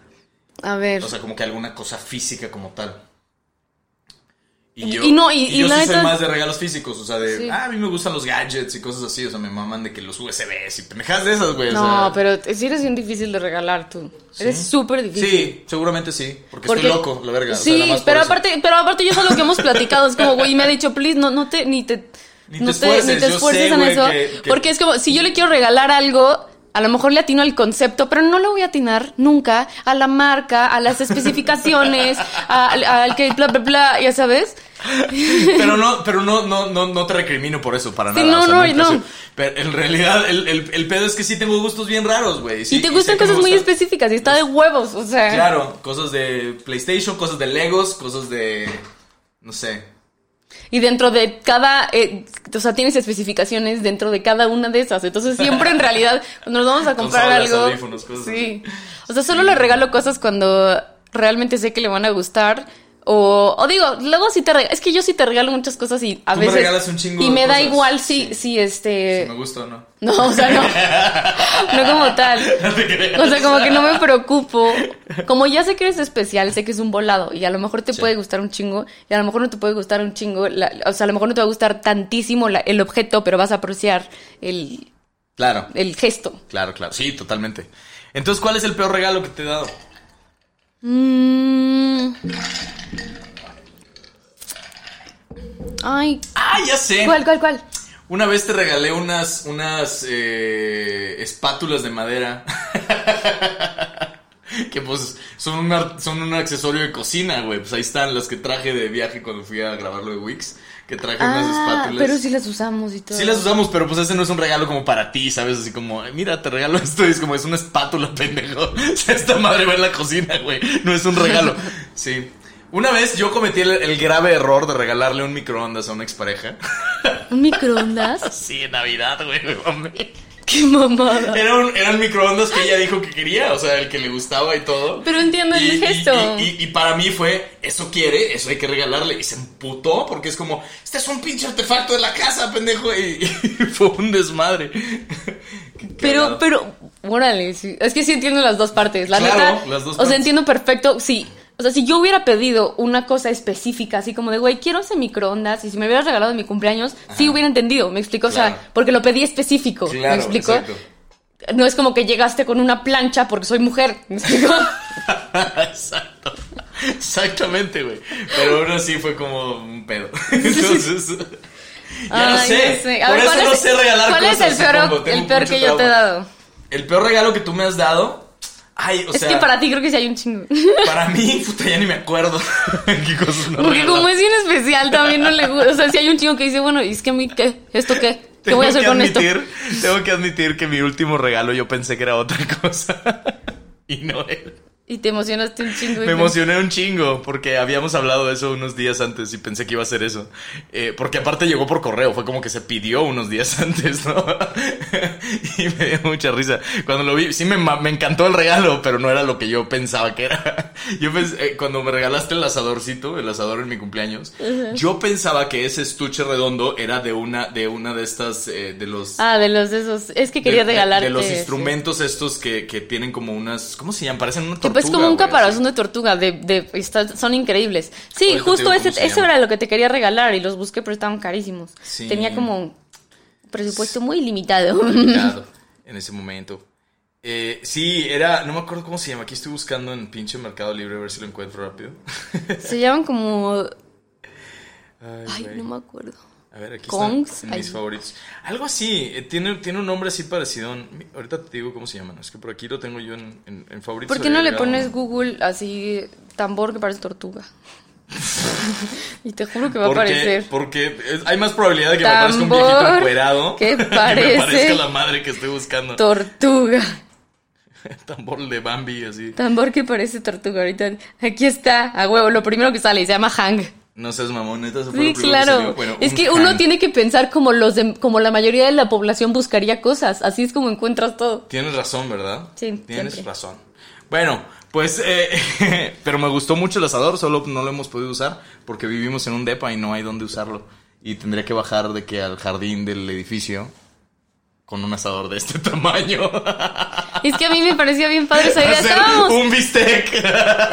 A ver. O sea, como que alguna cosa física como tal. Y- y no, y- y yo sí soy más de regalos físicos. O sea, de. Sí. Ah, a mí me gustan los gadgets y cosas así. O sea, me maman de que los USBs y pendejadas de esas, güey. o No, sea, pero si eres bien difícil de regalar tú. Eres súper difícil. Sí, seguramente sí. Porque, Porque- estoy loco, la verga. o sea, Sí, pero aparte, pero aparte yo es lo que hemos platicado. Es como, güey, me ha dicho, please, no, no te, ni te, Ni te esfuerces, ni te yo esfuerces sé, en eso. que- que- Porque es como, si yo le quiero regalar algo, a lo mejor le atino al concepto, pero no le voy a atinar nunca a la marca, a las especificaciones, al que bla, bla, bla, ya sabes. Pero no, pero no, no, no, no te recrimino por eso, para Sí, nada. no, o sea, no, no. Pero en realidad, el, el, el pedo es que sí tengo gustos bien raros, güey. sí, y te gustan cosas muy gustan- específicas y está de huevos, o sea. Claro, cosas de PlayStation, cosas de Legos, cosas de. No sé. Y dentro de cada, eh, o sea, tienes especificaciones dentro de cada una de esas. Entonces siempre en realidad, cuando nos vamos a comprar algo... cosas sí. O sea, solo le regalo cosas cuando realmente sé que le van a gustar O, o digo, luego sí te regalo, es que yo sí te regalo muchas cosas y a Tú me veces... regalas un chingo Y de me da igual si, Sí. si este... Si me gusta o no. No, o sea, no. No como tal. No te creas. O sea, como que no me preocupo. Como ya sé que eres especial, sé que es un volado. Y a lo mejor te Sí. puede gustar un chingo. Y a lo mejor no te puede gustar un chingo. la- o sea, a lo mejor no te va a gustar tantísimo la- el objeto, pero vas a apreciar el, Claro, el gesto. claro, claro. Sí, totalmente. Entonces, ¿cuál es el peor regalo que te he dado? Mm. Ay, Ah, ya sé. ¿cuál, cuál, cuál? Una vez te regalé unas, unas eh, espátulas de madera. que pues son, un ar- son un accesorio de cocina, güey. Pues ahí están las que traje de viaje cuando fui a grabarlo de Wix. Que traje unas Ah, espátulas. pero sí las usamos y todo. Sí las usamos, pero pues ese no es un regalo como para ti, ¿sabes? Así como, "Ay, mira, te regalo esto. Y es como, es una espátula, pendejo. O sea, esta madre va en la cocina, güey. No es un regalo. Sí. Una vez yo cometí el, el grave error de regalarle un microondas a una expareja. ¿Un microondas? Sí, en Navidad, güey, mamé. ¡Qué mamada! Era un, era un microondas que ella dijo que quería, o sea, el que le gustaba y todo. Pero entiendo el Y- gesto. Y, y- y para mí fue, eso quiere, eso hay que regalarle. Y se emputó porque es como, este es un pinche artefacto de la casa, pendejo. Y, fue un desmadre. Pero, pero, órale, sí. es que sí entiendo las dos partes. La Claro, neta, las dos o partes. sea, entiendo perfecto, sí. O sea, si yo hubiera pedido una cosa específica, así como de, güey, quiero ese microondas, y si me hubieras regalado en mi cumpleaños, sí hubiera entendido, ¿me explico? O sea, porque lo pedí específico, ¿me Claro, explico? exacto. No es como que llegaste con una plancha porque soy mujer, ¿me explico? Exacto. Exactamente, güey. Pero aún así fue como un pedo. Entonces. Ya no Ay, sé. no sé. A Por ver, eso ¿cuál no es- sé regalar ¿Cuál cosas. es el peor, el peor que yo te he dado? El peor regalo que tú me has dado. Ay, o es sea. que para ti creo que sí hay un chingo. Para mí, puta, ya ni me acuerdo. ¿Qué cosas Porque como es bien especial, también no le gusta. O sea, si hay un chingo que dice, bueno, ¿y es que a mí qué? ¿Esto qué? ¿Qué voy a hacer que con esto? admitir, Tengo que admitir que mi último regalo yo pensé que era otra cosa. y no era. Y te emocionaste un chingo. Me emocioné un chingo porque habíamos hablado de eso unos días antes y pensé que iba a ser eso. Eh, porque aparte llegó por correo, fue como que se pidió unos días antes, ¿no? y me dio mucha risa. Cuando lo vi, sí me, me encantó el regalo, pero no era lo que yo pensaba que era. Yo pensé, eh, cuando me regalaste el asadorcito, el asador en mi cumpleaños, yo pensaba que ese estuche redondo era de una de, una de estas, eh, de los... Ah, de los de esos. Es que quería de- de- regalarte. De, los instrumentos estos que, que tienen como unas... ¿Cómo se llaman? Parecen una tortuga. pues como un caparazón de tortuga, de, de, está- son increíbles. Sí, Ahorita justo ese, eso era lo que te quería regalar y los busqué, pero estaban carísimos. Sí. Tenía como un presupuesto muy limitado. limitado en ese momento. Eh, sí, era, no me acuerdo cómo se llama. Aquí estoy buscando en pinche Mercado Libre a ver si lo encuentro rápido. Se llaman como. Ay, no me acuerdo. A ver, aquí Kongs. está en mis favoritos. Algo así, eh, tiene, tiene un nombre así parecido. Ahorita te digo cómo se llaman. Es que por aquí lo tengo yo en, en, en favoritos. ¿Por qué no le pones uno. Google así tambor que parece tortuga? y te juro que va a aparecer. porque hay más probabilidad de que me aparezca un viejito encuerado. que y me parece parezca la madre que estoy buscando. Tortuga. Tambor de Bambi, así. Tambor que parece tortuga. Ahorita. Aquí está, a huevo. Lo primero que sale se llama Hang. No seas mamón, neta. eso fue Sí, lo primero que salió. claro. Bueno, es que uno tiene que pensar como los de- como la mayoría de la población buscaría cosas. Así es como encuentras todo. Tienes razón, ¿verdad? Sí, Tienes siempre. razón. Bueno, pues, eh, pero me gustó mucho el asador, solo no lo hemos podido usar porque vivimos en un depa y no hay dónde usarlo. Y tendría que bajar de que al jardín del edificio con un asador de este tamaño. Es que a mí me parecía bien padre esa idea. Hacer Estábamos, un bistec.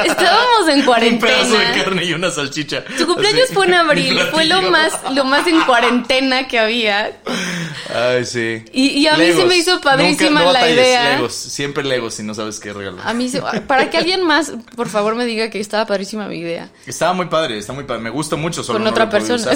estábamos en un pedazo de cuarentena. carne y una salchicha. Tu cumpleaños Así, fue en abril, fue lo más, lo más en cuarentena que había. Ay, sí. Y- y a mí se me hizo padrísima Nunca- no la batalles, idea. Legos, siempre Legos si no sabes qué regalar. A mí, se- para que alguien más, por favor, me diga que estaba padrísima mi idea. Estaba muy padre, está muy padre. Me gusta mucho solo Con no otra persona.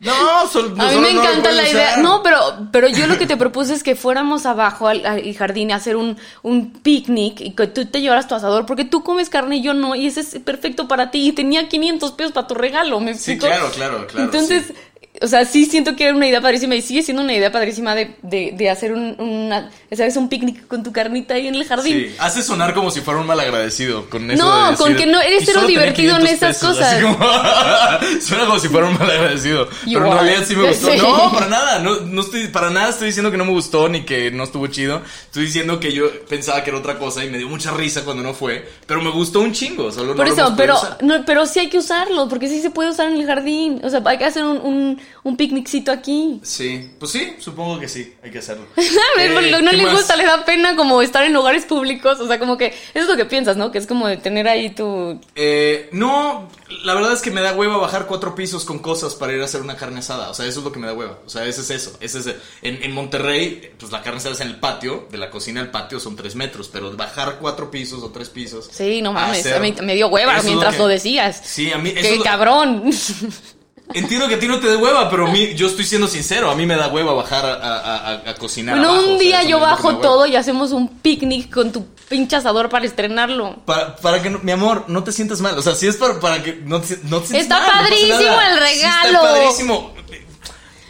No, sol- A mí solo me encanta la idea. No, pero, pero yo lo que te propuse es que fuéramos abajo al, al jardín a hacer un, un picnic y que tú te llevaras tu asador, porque tú comes carne y yo no, y ese es perfecto para ti. Y tenía 500 pesos para tu regalo, ¿me Sí, explico? claro, claro, claro. Entonces, sí. O sea, sí siento que era una idea padrísima y sigue siendo una idea padrísima de, de, de hacer un, una, ¿sabes? Un picnic con tu carnita ahí en el jardín. Sí, hace sonar como si fuera un malagradecido con eso. No, de decir, con que no- eres "Y cero divertido en 500 esas pesos", cosas. como- suena como si fuera un malagradecido. Pero en realidad sí me gustó. No, para nada. No, no estoy, para nada estoy diciendo que no me gustó ni que no estuvo chido. Estoy diciendo que yo pensaba que era otra cosa y me dio mucha risa cuando no fue. Pero me gustó un chingo. Solo Por eso, pero, no, pero sí hay que usarlo, porque sí se puede usar en el jardín. O sea, hay que hacer un, un, un picniccito aquí. Sí, pues sí, supongo que sí, hay que hacerlo. A ver, Eh, no, no ¿qué le más? gusta, le da pena como estar en lugares públicos. O sea, como que eso es lo que piensas, ¿no? Que es como de tener ahí tu. Eh, no, la verdad es que me da hueva bajar cuatro pisos con cosas para ir a hacer una carne asada. O sea, eso es lo que me da hueva. O sea, ese es eso. Ese es en, en Monterrey, pues la carne asada es en el patio. De la cocina al patio son tres metros. Pero bajar cuatro pisos o tres pisos. Sí, no mames. hacer- mí me dio hueva Eso es lo mientras que- lo, decías. Sí, a mí. eso Qué lo- cabrón. Entiendo que a ti no te dé hueva, pero mí, yo estoy siendo sincero. A mí me da hueva bajar a, a- a- a cocinar. Bueno, abajo, un día yo bajo todo y hacemos un picnic con tu pinche asador para estrenarlo. Para, para que, no- mi amor, no te sientas mal. O sea, si es para, para que no te, no te sientas Está mal, padrísimo el Sí, está regalo. padrísimo.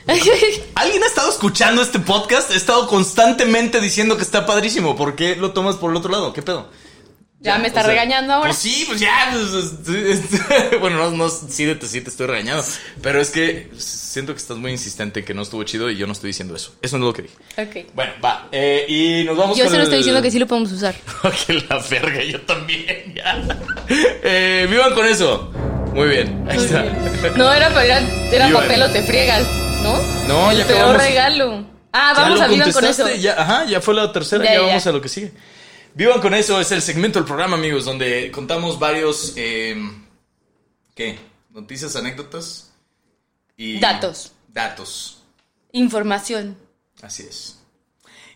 ¿Alguien ha estado escuchando este podcast? He estado constantemente diciendo que está padrísimo. ¿Por qué lo tomas por el otro lado? ¿Qué pedo? Ya me está o sea, regañando ahora. Pues sí, pues ya. pues, bueno, no, no sí, te, sí te estoy regañando. Pero es que siento que estás muy insistente que no estuvo chido y yo no estoy diciendo eso. Eso no es lo que dije. Ok. Bueno, va. eh, y nos vamos Yo con solo el- estoy diciendo que sí lo podemos usar. que la verga, yo también, ya. Eh, vivan con eso. Muy bien, ahí está. No, era, era, era papel o te friegas, ¿no? No, ya El peor acabamos. regalo. Ah, vamos a Vivan con eso. Ya, ajá, ya fue la tercera, ya. vamos a lo que sigue. Vivan con eso es el segmento del programa, amigos, donde contamos varios. eh, ¿Qué? Noticias, anécdotas y. Datos. Datos. Información. Así es.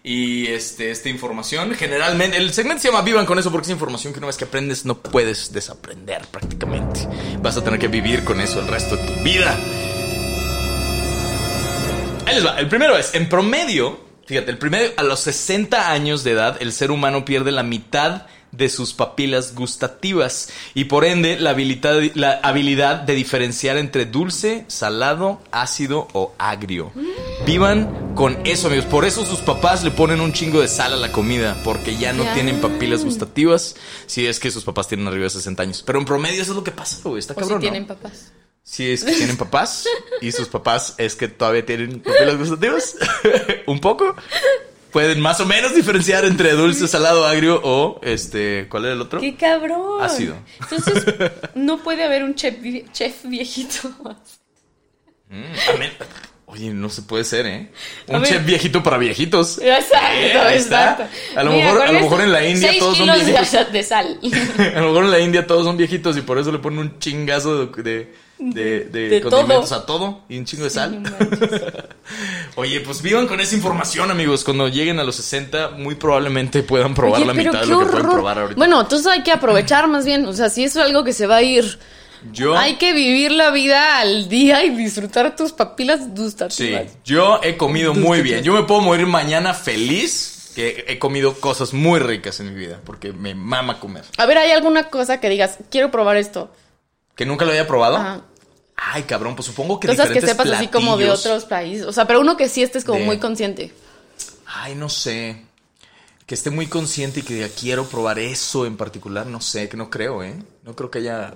Y este, esta información, generalmente, el segmento se llama Vivan con eso porque es información que una vez que aprendes no puedes desaprender prácticamente. Vas a tener que vivir con eso el resto de tu vida. Ahí les va. El primero es, en promedio, fíjate, el promedio, a los 60 años de edad, el ser humano pierde la mitad de sus papilas gustativas y por ende la habilidad, la habilidad de diferenciar entre dulce, salado, ácido o agrio. Vivan con eso, amigos. Por eso sus papás le ponen un chingo de sal a la comida, porque ya no tienen papilas gustativas. Si es que sus papás tienen arriba de 60 años. Pero en promedio eso es lo que pasa, güey. Está O si cabrón. ¿no? tienen papás. Si es que tienen papás y sus papás es que todavía tienen papilas gustativas, un poco. Pueden más o menos diferenciar entre dulce, salado, agrio o este, ¿cuál era el otro? ¡Qué cabrón! Ácido. Entonces, no puede haber un chef, vie- chef viejito. Mm, amén. Oye, no se puede ser, ¿eh? A Un ver. chef viejito para viejitos. Exacto, Eh, ahí está. exacto. A lo Mira, mejor- a lo mejor en la India todos son de- viejitos. de sal. A lo mejor en la India todos son viejitos y por eso le ponen un chingazo de, de, de- de De condimentos todo. a todo y un chingo de Sí, sal. Oye, pues vivan con esa información, amigos. Cuando lleguen a los 60, muy probablemente puedan probar Oye, la mitad de lo que pueden probar ahorita. Bueno, entonces hay que aprovechar más bien. O sea, si es algo que se va a ir, yo, hay que vivir la vida al día y disfrutar tus papilas sí, gustativas. yo he comido muy bien. Yo me puedo morir mañana feliz que he comido cosas muy ricas en mi vida porque me mama comer. A ver, ¿hay alguna cosa que digas, quiero probar esto? ¿Que nunca lo había probado? Ajá. Ay, cabrón, pues supongo que Cosas que sepas así como de otros países. O sea, pero uno que sí estés como De- muy consciente. Ay, no sé. Que esté muy consciente y que diga, quiero probar eso en particular, no sé, que no creo, ¿eh? No creo que haya...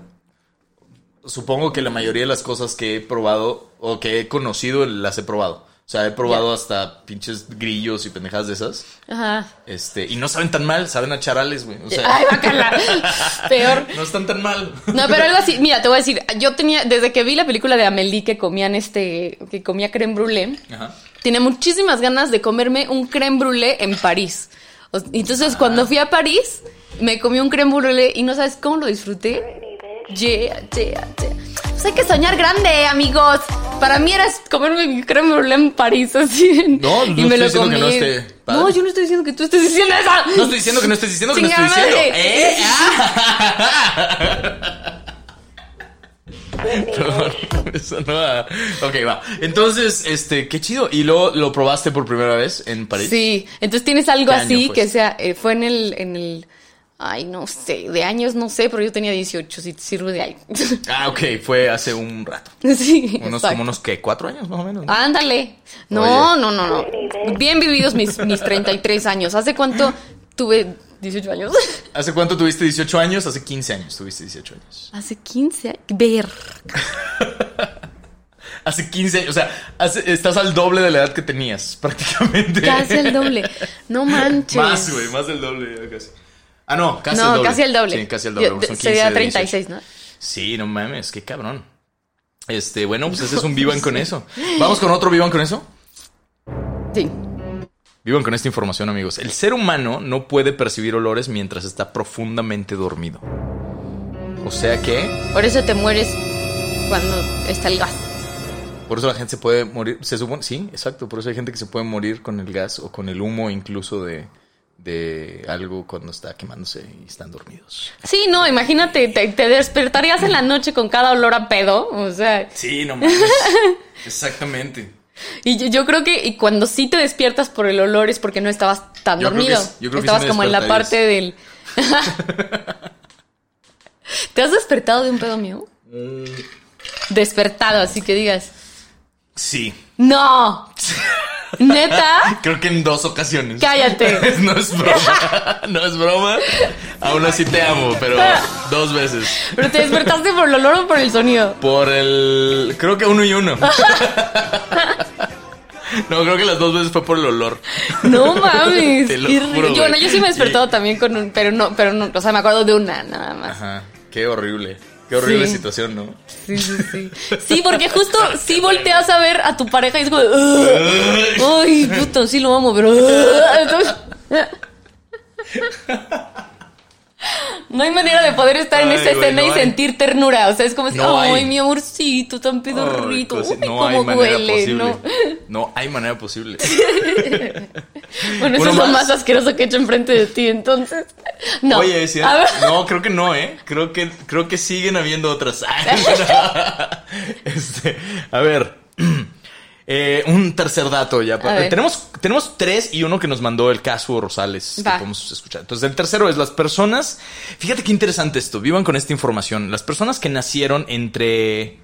Supongo que la mayoría de las cosas que he probado o que he conocido las he probado. O sea, he probado hasta pinches grillos y pendejadas de esas. Ajá. Este, y no saben tan mal, saben a charales, güey. O sea, Ay, bacala. Peor. no están tan mal. No, pero algo así, mira, te voy a decir, yo tenía, desde que vi la película de Amélie que comían este, que comía creme brûlée, Ajá. tenía muchísimas ganas de comerme un creme brûlée en París. Entonces, cuando fui a París, me comí un creme brûlée y no sabes cómo lo disfruté. Yeah, yeah, yeah. Hay que soñar grande, amigos. Para mí era comerme mi creme brûlée en París, así. No, no y me estoy lo diciendo que comí. no esté padre. No, yo no estoy diciendo que tú estés diciendo eso. No estoy diciendo que no estés diciendo que no estoy diciendo. ¿Eh? Ah. Perdón, eso no va. Ok, va. Entonces, este, qué chido. ¿Y luego lo probaste por primera vez en París? Sí, entonces tienes algo ¿Qué año así que sea, eh, fue en el, en el, Ay, no sé, de años no sé, pero yo tenía 18, si te sirve de ahí. Ah, ok, fue hace un rato. sí, Unos, exacto. como unos, ¿qué? ¿Cuatro años más o menos? ¿no? Ándale. No, Oye. no, no, no. Bien vividos mis, mis 33 años. ¿Hace cuánto tuve 18 años? ¿Hace cuánto tuviste 18 años? Hace 15 años tuviste 18 años. Hace 15 años. Ver. Hace 15 años, o sea, hace- estás al doble de la edad que tenías, prácticamente. Casi el doble. No manches. Más, güey, más del doble, casi. Ah, no, casi el no, doble. casi el doble. Sí, casi el doble. Yo- son 15 sería de 18. 36, ¿no? Sí, no mames, qué cabrón. Este, bueno, pues ese es un Vivan con eso. Vamos con otro Vivan con eso. Sí. Vivan con esta información, amigos. El ser humano no puede percibir olores mientras está profundamente dormido. O sea que, Por eso te mueres cuando está el gas. por eso la gente se puede morir. Se supone, sí, exacto. Por eso hay gente que se puede morir con el gas o con el humo, incluso de, de algo cuando está quemándose y están dormidos. Sí, no, imagínate, te, te despertarías en la noche con cada olor a pedo. O sea, Sí, no mames. Exactamente. y yo, yo creo que y cuando sí te despiertas por el olor es porque no estabas tan Yo creo que dormido. sí, yo creo que estabas sí me como en la parte del. ¿Te has despertado de un pedo mío? Mm. Despertado, así que digas. Sí. ¡No! ¿Neta? Creo que en dos ocasiones. Cállate. No es broma. No es broma. Aún así te amo, pero dos veces. ¿Pero te despertaste por el olor o por el sonido? Por el. Creo que uno y uno. No, creo que las dos veces fue por el olor. No mames. Te lo juro, yo, bueno, yo sí me he despertado Y- también con un, pero no, pero no, o sea, me acuerdo de una nada más. Ajá. Qué horrible. Qué horrible Sí. situación, ¿no? Sí, sí, sí. Sí, porque justo sí volteas a ver a tu pareja y es como, ay, puto, sí lo amo, pero. Entonces- no hay manera de poder estar en esa escena no y hay. sentir ternura. O sea, es como, No ay, hay. mi amorcito, tan pedorrito. Ay, cosa- Uy, no hay cómo manera huele. ¿no? No hay manera posible. Bueno, eso es lo más. asqueroso que he hecho enfrente de ti, entonces. No. Oye. No, creo que no, ¿eh? Creo que, creo que siguen habiendo otras. este, a ver. Eh, un tercer dato ya. Tenemos, tenemos tres y uno que nos mandó el caso Rosales que podemos escuchar. Entonces, el tercero es las personas. Fíjate qué interesante esto. Vivan con esta información. Las personas que nacieron entre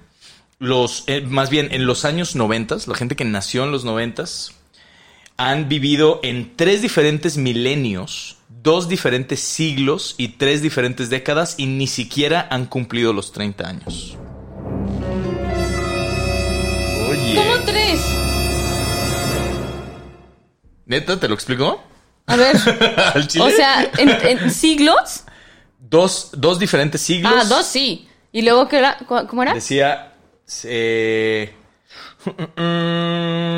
los. eh, más bien en los años noventas, la gente que nació en los noventas, han vivido en tres diferentes milenios, dos diferentes siglos y tres diferentes décadas y ni siquiera han cumplido los 30 años. ¿Neta te lo explico? A ver. ¿Al chile? O sea, ¿en, en siglos? dos, dos diferentes siglos. Ah, dos sí. ¿Y luego qué era? ¿Cómo era? Decía. eh,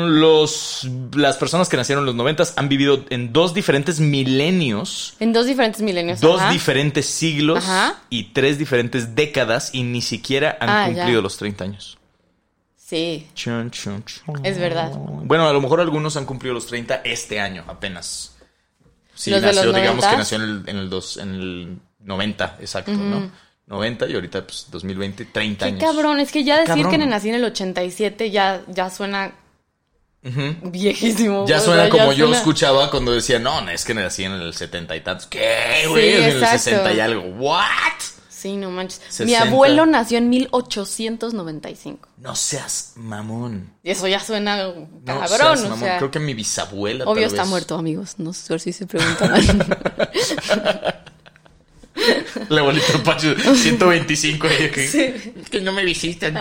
los, las personas que nacieron en los noventas han vivido en dos diferentes milenios, En dos diferentes milenios. dos ajá. diferentes siglos Ajá. y tres diferentes décadas y ni siquiera han Ah, cumplido ya. los 30 años. Sí. Chun, chun, chun. Es verdad. Bueno, a lo mejor algunos han cumplido los 30 este año apenas. Sí, ¿Los de nació, los digamos 90? que nació en el, en el, dos, en el 90, exacto, ¿no? 90 y ahorita pues 2020, 30 Qué años. cabrón, es que ya decir Cabrón. que nací en el 87 ya, ya suena viejísimo. Ya suena sea, como yo suena- escuchaba cuando decía, no, no, es que nací en el 70 y tantos. ¿Qué, güey? Sí, en el exacto. 60 y algo. ¿What? Sí, no manches. Mi 60. abuelo nació en 1895. No seas mamón. Y eso ya suena No cabrón, seas o mamón. sea. Creo que mi bisabuela. Obvio tal está vez. muerto, amigos. No sé si se preguntan. La abuelita Pacho, 125. y que, Es que no me visitan.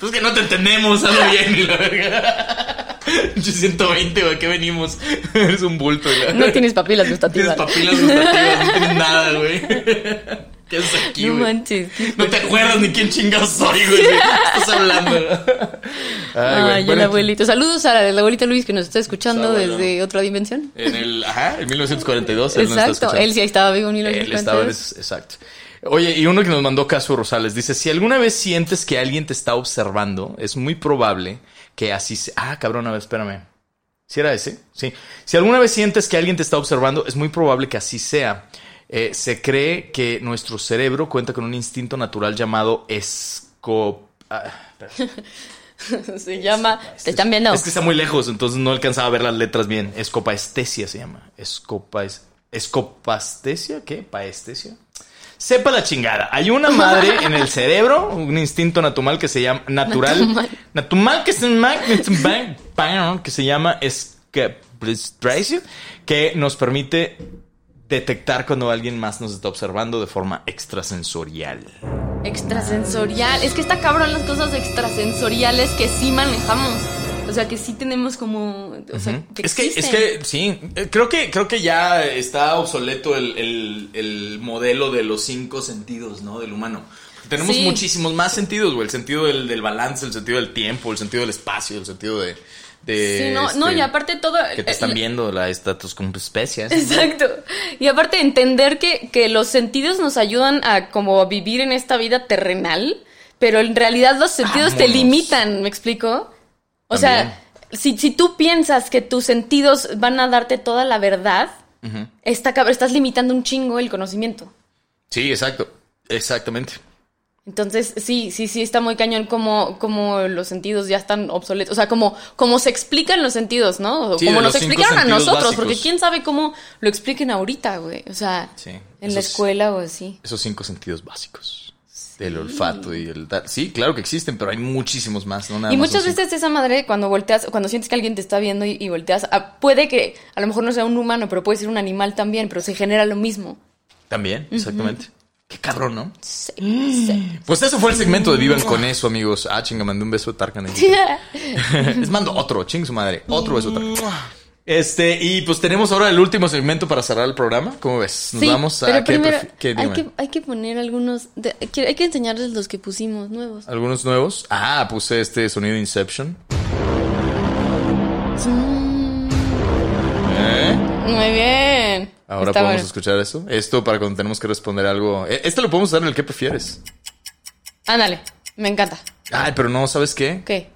pues que no te entendemos, hazlo bien. Y la verga. 120, güey, ¿a qué venimos? Eres un bulto, güey. no tienes papilas Tienes gustativas. papilas gustativas, no tienes nada, güey. ¿Qué haces aquí, no manches. No te acuerdas ni quién chingados soy, güey. ¿De qué estás hablando? Ay, güey. Ay, Bueno, el abuelito. Saludos a la abuelita Luis que nos está escuchando desde otra dimensión. En el, ajá, en 1942. él nos está Exacto. Él sí estaba vivo en Él estaba, 1942. es- exacto. Oye, y uno que nos mandó Caso Rosales dice: Si alguna vez sientes que alguien te está observando, es muy probable que así se. Ah, cabrón, a ver, espérame. ¿Si era ese? Sí. Si alguna vez sientes que alguien te está observando, es muy probable que así sea. Eh, se cree que nuestro cerebro cuenta con un instinto natural llamado esco. ah. Se llama. Te están viendo. Es que está muy lejos, entonces no alcanzaba a ver las letras bien. Escopaestesia se llama. Escopa escopastesia, ¿qué? Paestesia. Sepa la chingada. Hay una madre en el cerebro, un instinto natural que se llama natural, Natural. que se llama que se llama que nos permite detectar cuando alguien más nos está observando de forma extrasensorial. Extrasensorial. Es que está cabrón las cosas extrasensoriales que sí manejamos. O sea, que sí tenemos como. O sea, que Es que, es que, sí, eh, creo que, creo que ya está obsoleto el, el- el modelo de los cinco sentidos, ¿no? Del humano. Tenemos Sí. muchísimos más sentidos, güey. El sentido del, del balance, el sentido del tiempo, el sentido del espacio, el sentido de... de, Sí, no, no, este, y aparte todo. Que te están eh, viendo la estatus como especies. Exacto. Y aparte entender que, que los sentidos nos ayudan a como vivir en esta vida terrenal, pero en realidad los sentidos te limitan, ¿me explico? O También. sea, si, si tú piensas que tus sentidos van a darte toda la verdad, está cab- estás limitando un chingo el conocimiento. Sí, exacto. Exactamente. Entonces, sí, sí, sí, está muy cañón como, como los sentidos ya están obsoletos. O sea, como, como se explican los sentidos, ¿no? O Sí, como nos explicaron a nosotros, básicos. porque quién sabe cómo lo expliquen ahorita, güey. O sea, Sí, en la escuela o así. Esos cinco sentidos básicos. Del olfato y el... tal. Sí, claro que existen, pero hay muchísimos más, ¿no? Nada Y más muchas veces esa madre, cuando volteas, cuando sientes que alguien te está viendo y, y volteas, ah, puede que a lo mejor no sea un humano, pero puede ser un animal también, pero se genera lo mismo. También, exactamente. Qué cabrón, ¿no? Sí, sí. Pues eso fue el segmento de Vivan con eso, amigos. Ah, chinga, mandé un beso de Tarkan. ahí. Les mando otro, ching su madre. Otro beso de Tarkan. Este, y pues tenemos ahora el último segmento para cerrar el programa. ¿Cómo ves? Nos Sí, vamos a pero qué primero prefi- qué, hay, que, hay que poner algunos, de- hay que enseñarles los que pusimos nuevos. algunos nuevos. Ah, puse este sonido Inception. ¿Eh? Muy bien. Ahora Está podemos bueno. escuchar eso. Esto para cuando tenemos que responder algo. Eh, Este lo podemos usar en el que prefieres. Ándale, me encanta. Ay, pero no, ¿sabes qué? ¿Qué?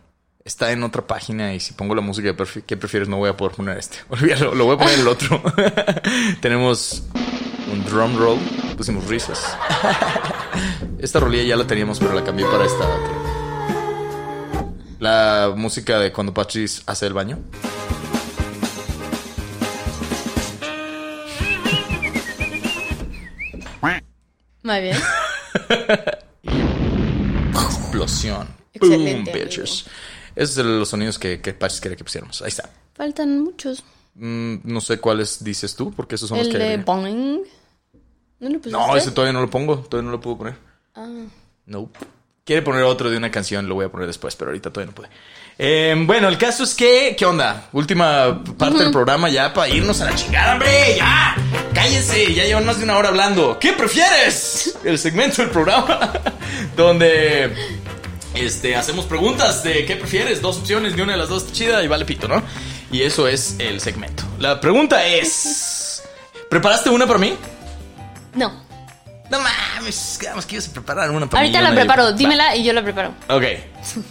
Está en otra página y si pongo la música que prefieres no voy a poder poner este. Olvídalo, lo voy a poner el otro. Tenemos un drum roll, pusimos risas. Esta rolilla ya la teníamos, pero la cambié para esta otra. La música de cuando Patrice hace el baño. Muy bien. Explosión. Excelente, Boom, bitches. Esos son los sonidos que, que Patrice quería que pusiéramos. Ahí está. Faltan muchos. Mm, no sé cuáles dices tú, porque esos son El los que... de agregué. Boing. ¿No lo pusiste? No, ese todavía no lo pongo, todavía no lo puedo poner. Ah. No. Quiere poner otro de una canción, lo voy a poner después, pero ahorita todavía no puede. Eh, bueno, el caso es que, ¿qué onda? Última parte del programa ya para irnos a la chingada, hombre, ya. Cállense, ya llevan más de una hora hablando. ¿Qué prefieres? El segmento del programa donde este, hacemos preguntas de qué prefieres, dos opciones, ni una de las dos está chida y vale pito, ¿no? Y eso es el segmento. La pregunta es, ¿preparaste una para mí? No. No mames, quedamos que ibas a preparar una para Ahorita mí, la una de- preparo. Va. Dímela y yo la preparo. Ok.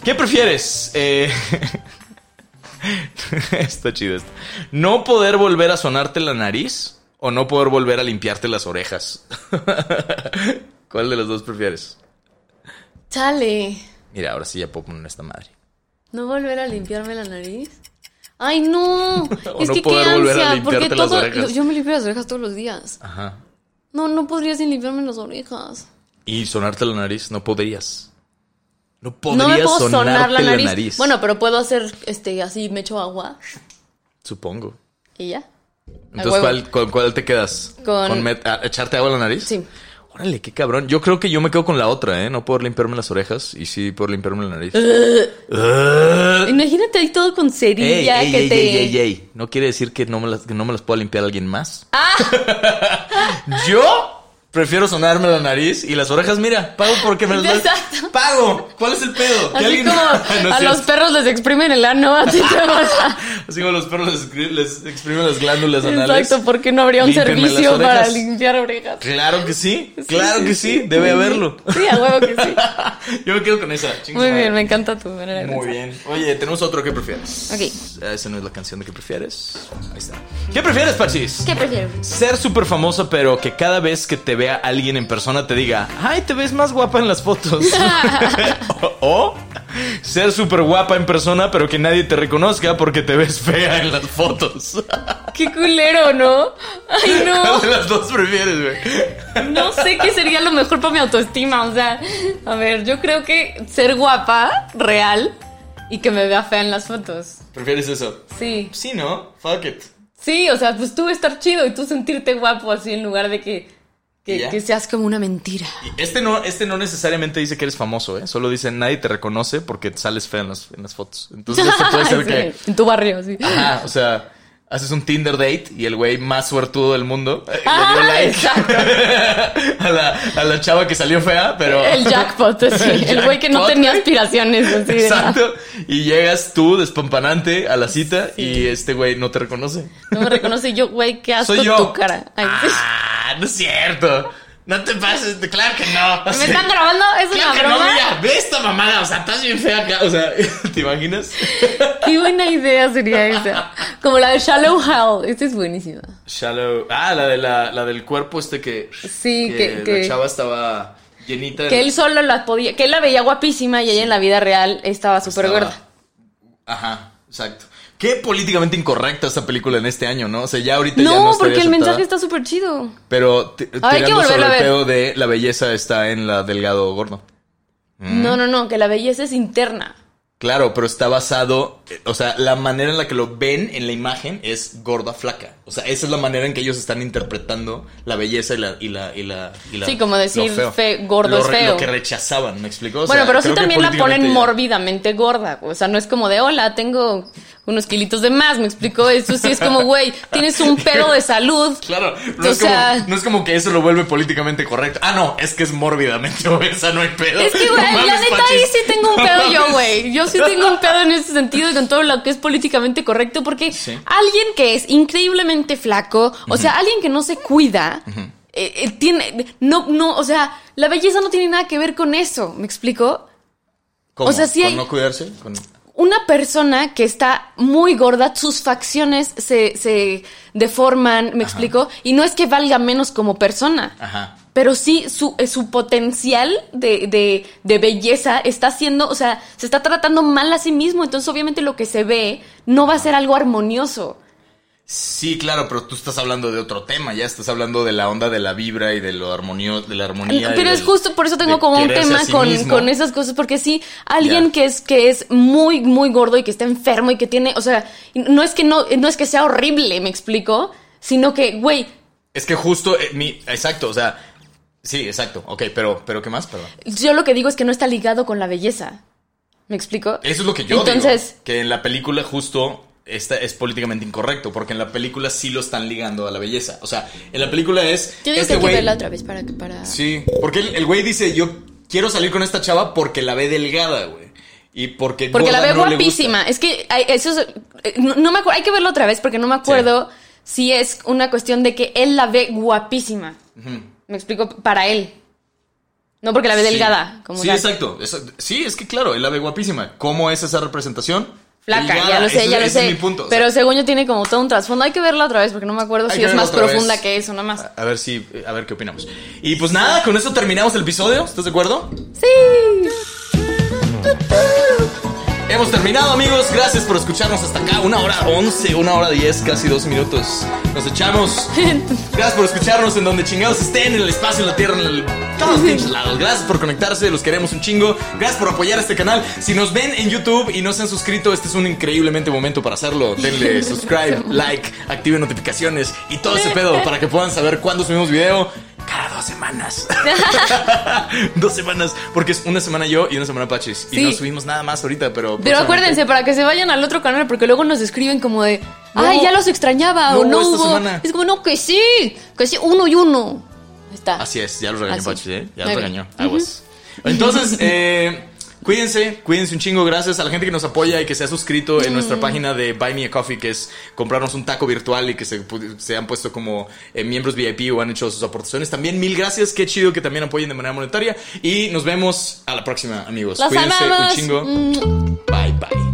¿Qué prefieres? Eh, Está chido esto. ¿No poder volver a sonarte la nariz o no poder volver a limpiarte las orejas? ¿Cuál de los dos prefieres? Chale. Mira, ahora sí ya puedo poner esta madre. ¿No volver a limpiarme la nariz? Ay, no. Es no que qué ansia, porque las todo orejas. yo me limpio las orejas todos los días. Ajá. No, no podría sin limpiarme las orejas. Y sonarte la nariz, no podrías. No No podrías me puedo sonar la nariz. nariz. Bueno, pero puedo hacer este así me echo agua Supongo. y ya. Entonces. ¿cuál, cuál, cuál te quedas? Con- met- a- echarte agua a la nariz? Sí. Órale, qué cabrón. Yo creo que yo me quedo con la otra, ¿eh? No poder limpiarme las orejas y sí poder limpiarme la nariz. Ugh. Imagínate ahí todo con cerilla ey, que ey, te ey, ey. No quiere decir que no me las, que no me las pueda limpiar alguien más. Ah. Yo prefiero sonarme la nariz y las orejas, mira, pago porque me las. Exacto. Pago. ¿Cuál es el pedo? Así alguien- como No a los perros les exprimen el ano, así te pasa. Así como los perros les, les exprimen las glándulas anales. Exacto, porque no habría un servicio para limpiar orejas. Claro que sí, claro que sí, debe haberlo. Sí, a huevo que sí. Yo me quedo con esa. Muy bien, me encanta tu manera de Muy bien. Oye, tenemos otro que prefieres. Ok. Esa no es la canción de que prefieres. Ahí está. ¿Qué prefieres, Pachis? ¿Qué prefieres? Ser súper famosa, pero que cada vez que te vea alguien en persona te diga, ay, te ves más guapa en las fotos. o, o Ser súper guapa en persona, pero que nadie te reconozca porque te ves fea en las fotos. Qué culero, ¿no? Ay, no. ¿Cuál de las dos prefieres, güey? No sé qué sería lo mejor para mi autoestima. O sea, a ver, yo creo que ser guapa, real, y que me vea fea en las fotos. ¿Prefieres eso? Sí. Sí, ¿no? Fuck it. Sí, o sea, pues tú estar chido y tú sentirte guapo así en lugar de que, que, que seas como una mentira. Este no, este no necesariamente dice que eres famoso, ¿eh? Solo dice nadie te reconoce porque sales fea en las, en las fotos. Entonces esto puede ser Sí, que... En tu barrio, sí. Ajá, o sea, haces un Tinder date y el güey más suertudo del mundo eh, Ah, le dio like exacto. a, la, a la chava que salió fea, pero... El jackpot, así. El El güey que no tenía aspiraciones, así. de. Exacto. Y llegas tú despampanante a la cita y este güey no te reconoce. No me reconoce yo, güey, qué asco Soy yo. tu cara. Ay, sí. Ah, no es cierto. No te pases, claro que no. ¿Me están grabando? ¿Es Claro una que no, broma? mira, ve esta mamada, o sea, estás bien fea acá, o sea, ¿te imaginas? Qué buena idea sería esa. Como la de Shallow Hell. Esta es buenísima. Shallow, ah, la de la, la del cuerpo este que, Sí, que- la que- chava estaba llenita. Que él solo la podía. Que él la veía guapísima y ella en la vida real estaba súper gorda. Ajá, exacto. Qué políticamente incorrecta esta película en este año, ¿no? O sea, ya ahorita ya no No, estaría porque el mensaje está súper chido. Pero que tirando sobre el pedo de la belleza está en la delgado gordo. Mm. No, no, no, que la belleza es interna. Claro, pero está basado, eh, o sea, la manera en la que lo ven en la imagen es gorda flaca. O sea, esa es la manera en que ellos están interpretando la belleza y la y la y la, y la- Sí, como decir lo feo. fe- gordo Lo es feo. Lo que rechazaban, ¿me explico? O bueno, pero sí también la ponen mórbidamente gorda. O sea, no es como de, hola, tengo unos kilitos de más, me explicó. Eso sí es como, güey, tienes un pedo de salud. Claro, no O es, sea- como, no es como que eso lo vuelve políticamente correcto. Ah, no, es que es mórbidamente obesa, no hay pedo. Es que, No güey, la mames, neta ahí sí tengo un No pedo yo, güey. Yo sí tengo un pedo en ese sentido y con todo lo que es políticamente correcto, porque Sí. alguien que es increíblemente flaco, o sea, alguien que no se cuida, eh, eh, tiene, no, no, o sea, la belleza no tiene nada que ver con eso, ¿me explico? ¿Cómo? o sea, sí ¿Con hay- no cuidarse? Con- Una persona que está muy gorda, sus facciones se, se deforman, ¿me explico? Y no es que valga menos como persona. Ajá. Pero sí, su, eh, su potencial de, de, de belleza está siendo, o sea, se está tratando mal a sí mismo. Entonces, obviamente, lo que se ve no va a ser algo armonioso. Sí, claro, pero tú estás hablando de otro tema, ya estás hablando de la onda de la vibra y de lo armonio, de la armonía. Pero es del- justo por eso tengo como un tema sí con, con esas cosas, porque sí, alguien que es, que es muy, muy gordo y que está enfermo y que tiene, o sea, no es que no, no es que sea horrible, me explico, sino que, güey, Es que justo, eh, mi, exacto, o sea, sí, exacto, ok, pero, pero ¿qué más? Perdón. yo lo que digo es que no está ligado con la belleza. ¿Me explico? Eso es lo que yo Entonces, digo, que en la película justo esta es políticamente incorrecto, porque en la película sí lo están ligando a la belleza. O sea, en la película es yo digo este que hay que verla otra vez para que para. Sí, porque el, el güey dice, yo quiero salir con esta chava porque la ve delgada, güey. Y porque Porque la ve no guapísima. Es que hay- eso es, eh, no, no me acuerdo, hay que verlo otra vez porque no me acuerdo si es una cuestión de que él la ve guapísima. Me explico, para él. No porque la ve Sí. delgada. Como sí, tal. exacto. Sí, es que claro, él la ve guapísima. ¿Cómo es esa representación? Flaca, ya lo sé, ya lo ese sé. es mi punto. o Pero sea, según yo tiene como todo un trasfondo. Hay que verla otra vez porque no me acuerdo hay si es más profunda vez. que eso, nada más. A ver si, a ver qué opinamos. Y pues nada, con eso terminamos el episodio. ¿Estás de acuerdo? Sí. Hemos terminado, amigos. Gracias por escucharnos hasta acá. Una hora once, una hora diez, casi dos minutos. Nos echamos. Gracias por escucharnos en donde chingados estén, en el espacio, en la tierra, en el... todos los lados. Gracias por conectarse, los queremos un chingo. Gracias por apoyar este canal. Si nos ven en YouTube y no se han suscrito, este es un increíblemente momento para hacerlo. Denle subscribe, like, activen notificaciones y todo ese pedo para que puedan saber cuándo subimos video. Cada dos semanas. dos semanas. Porque es una semana yo y una semana Pachis. Y no subimos nada más ahorita, pero. Pero acuérdense, para que se vayan al otro canal, porque luego nos escriben como de, ay, ya los extrañaba, no o no hubo semana. Es como, no, que sí, que sí, uno y uno. Está. Así es, ya los regañó Así. Pachis, ¿eh? Ya los regañó. Aguas. Entonces, eh. Cuídense, cuídense un chingo, gracias a la gente que nos apoya y que se ha suscrito en Mm. nuestra página de Buy Me a Coffee, que es comprarnos un taco virtual y que se, se han puesto como eh, miembros VIP o han hecho sus aportaciones. También mil gracias, qué chido que también apoyen de manera monetaria. Y nos vemos a la próxima, amigos. Los cuídense amamos. un chingo. Mm. Bye, bye.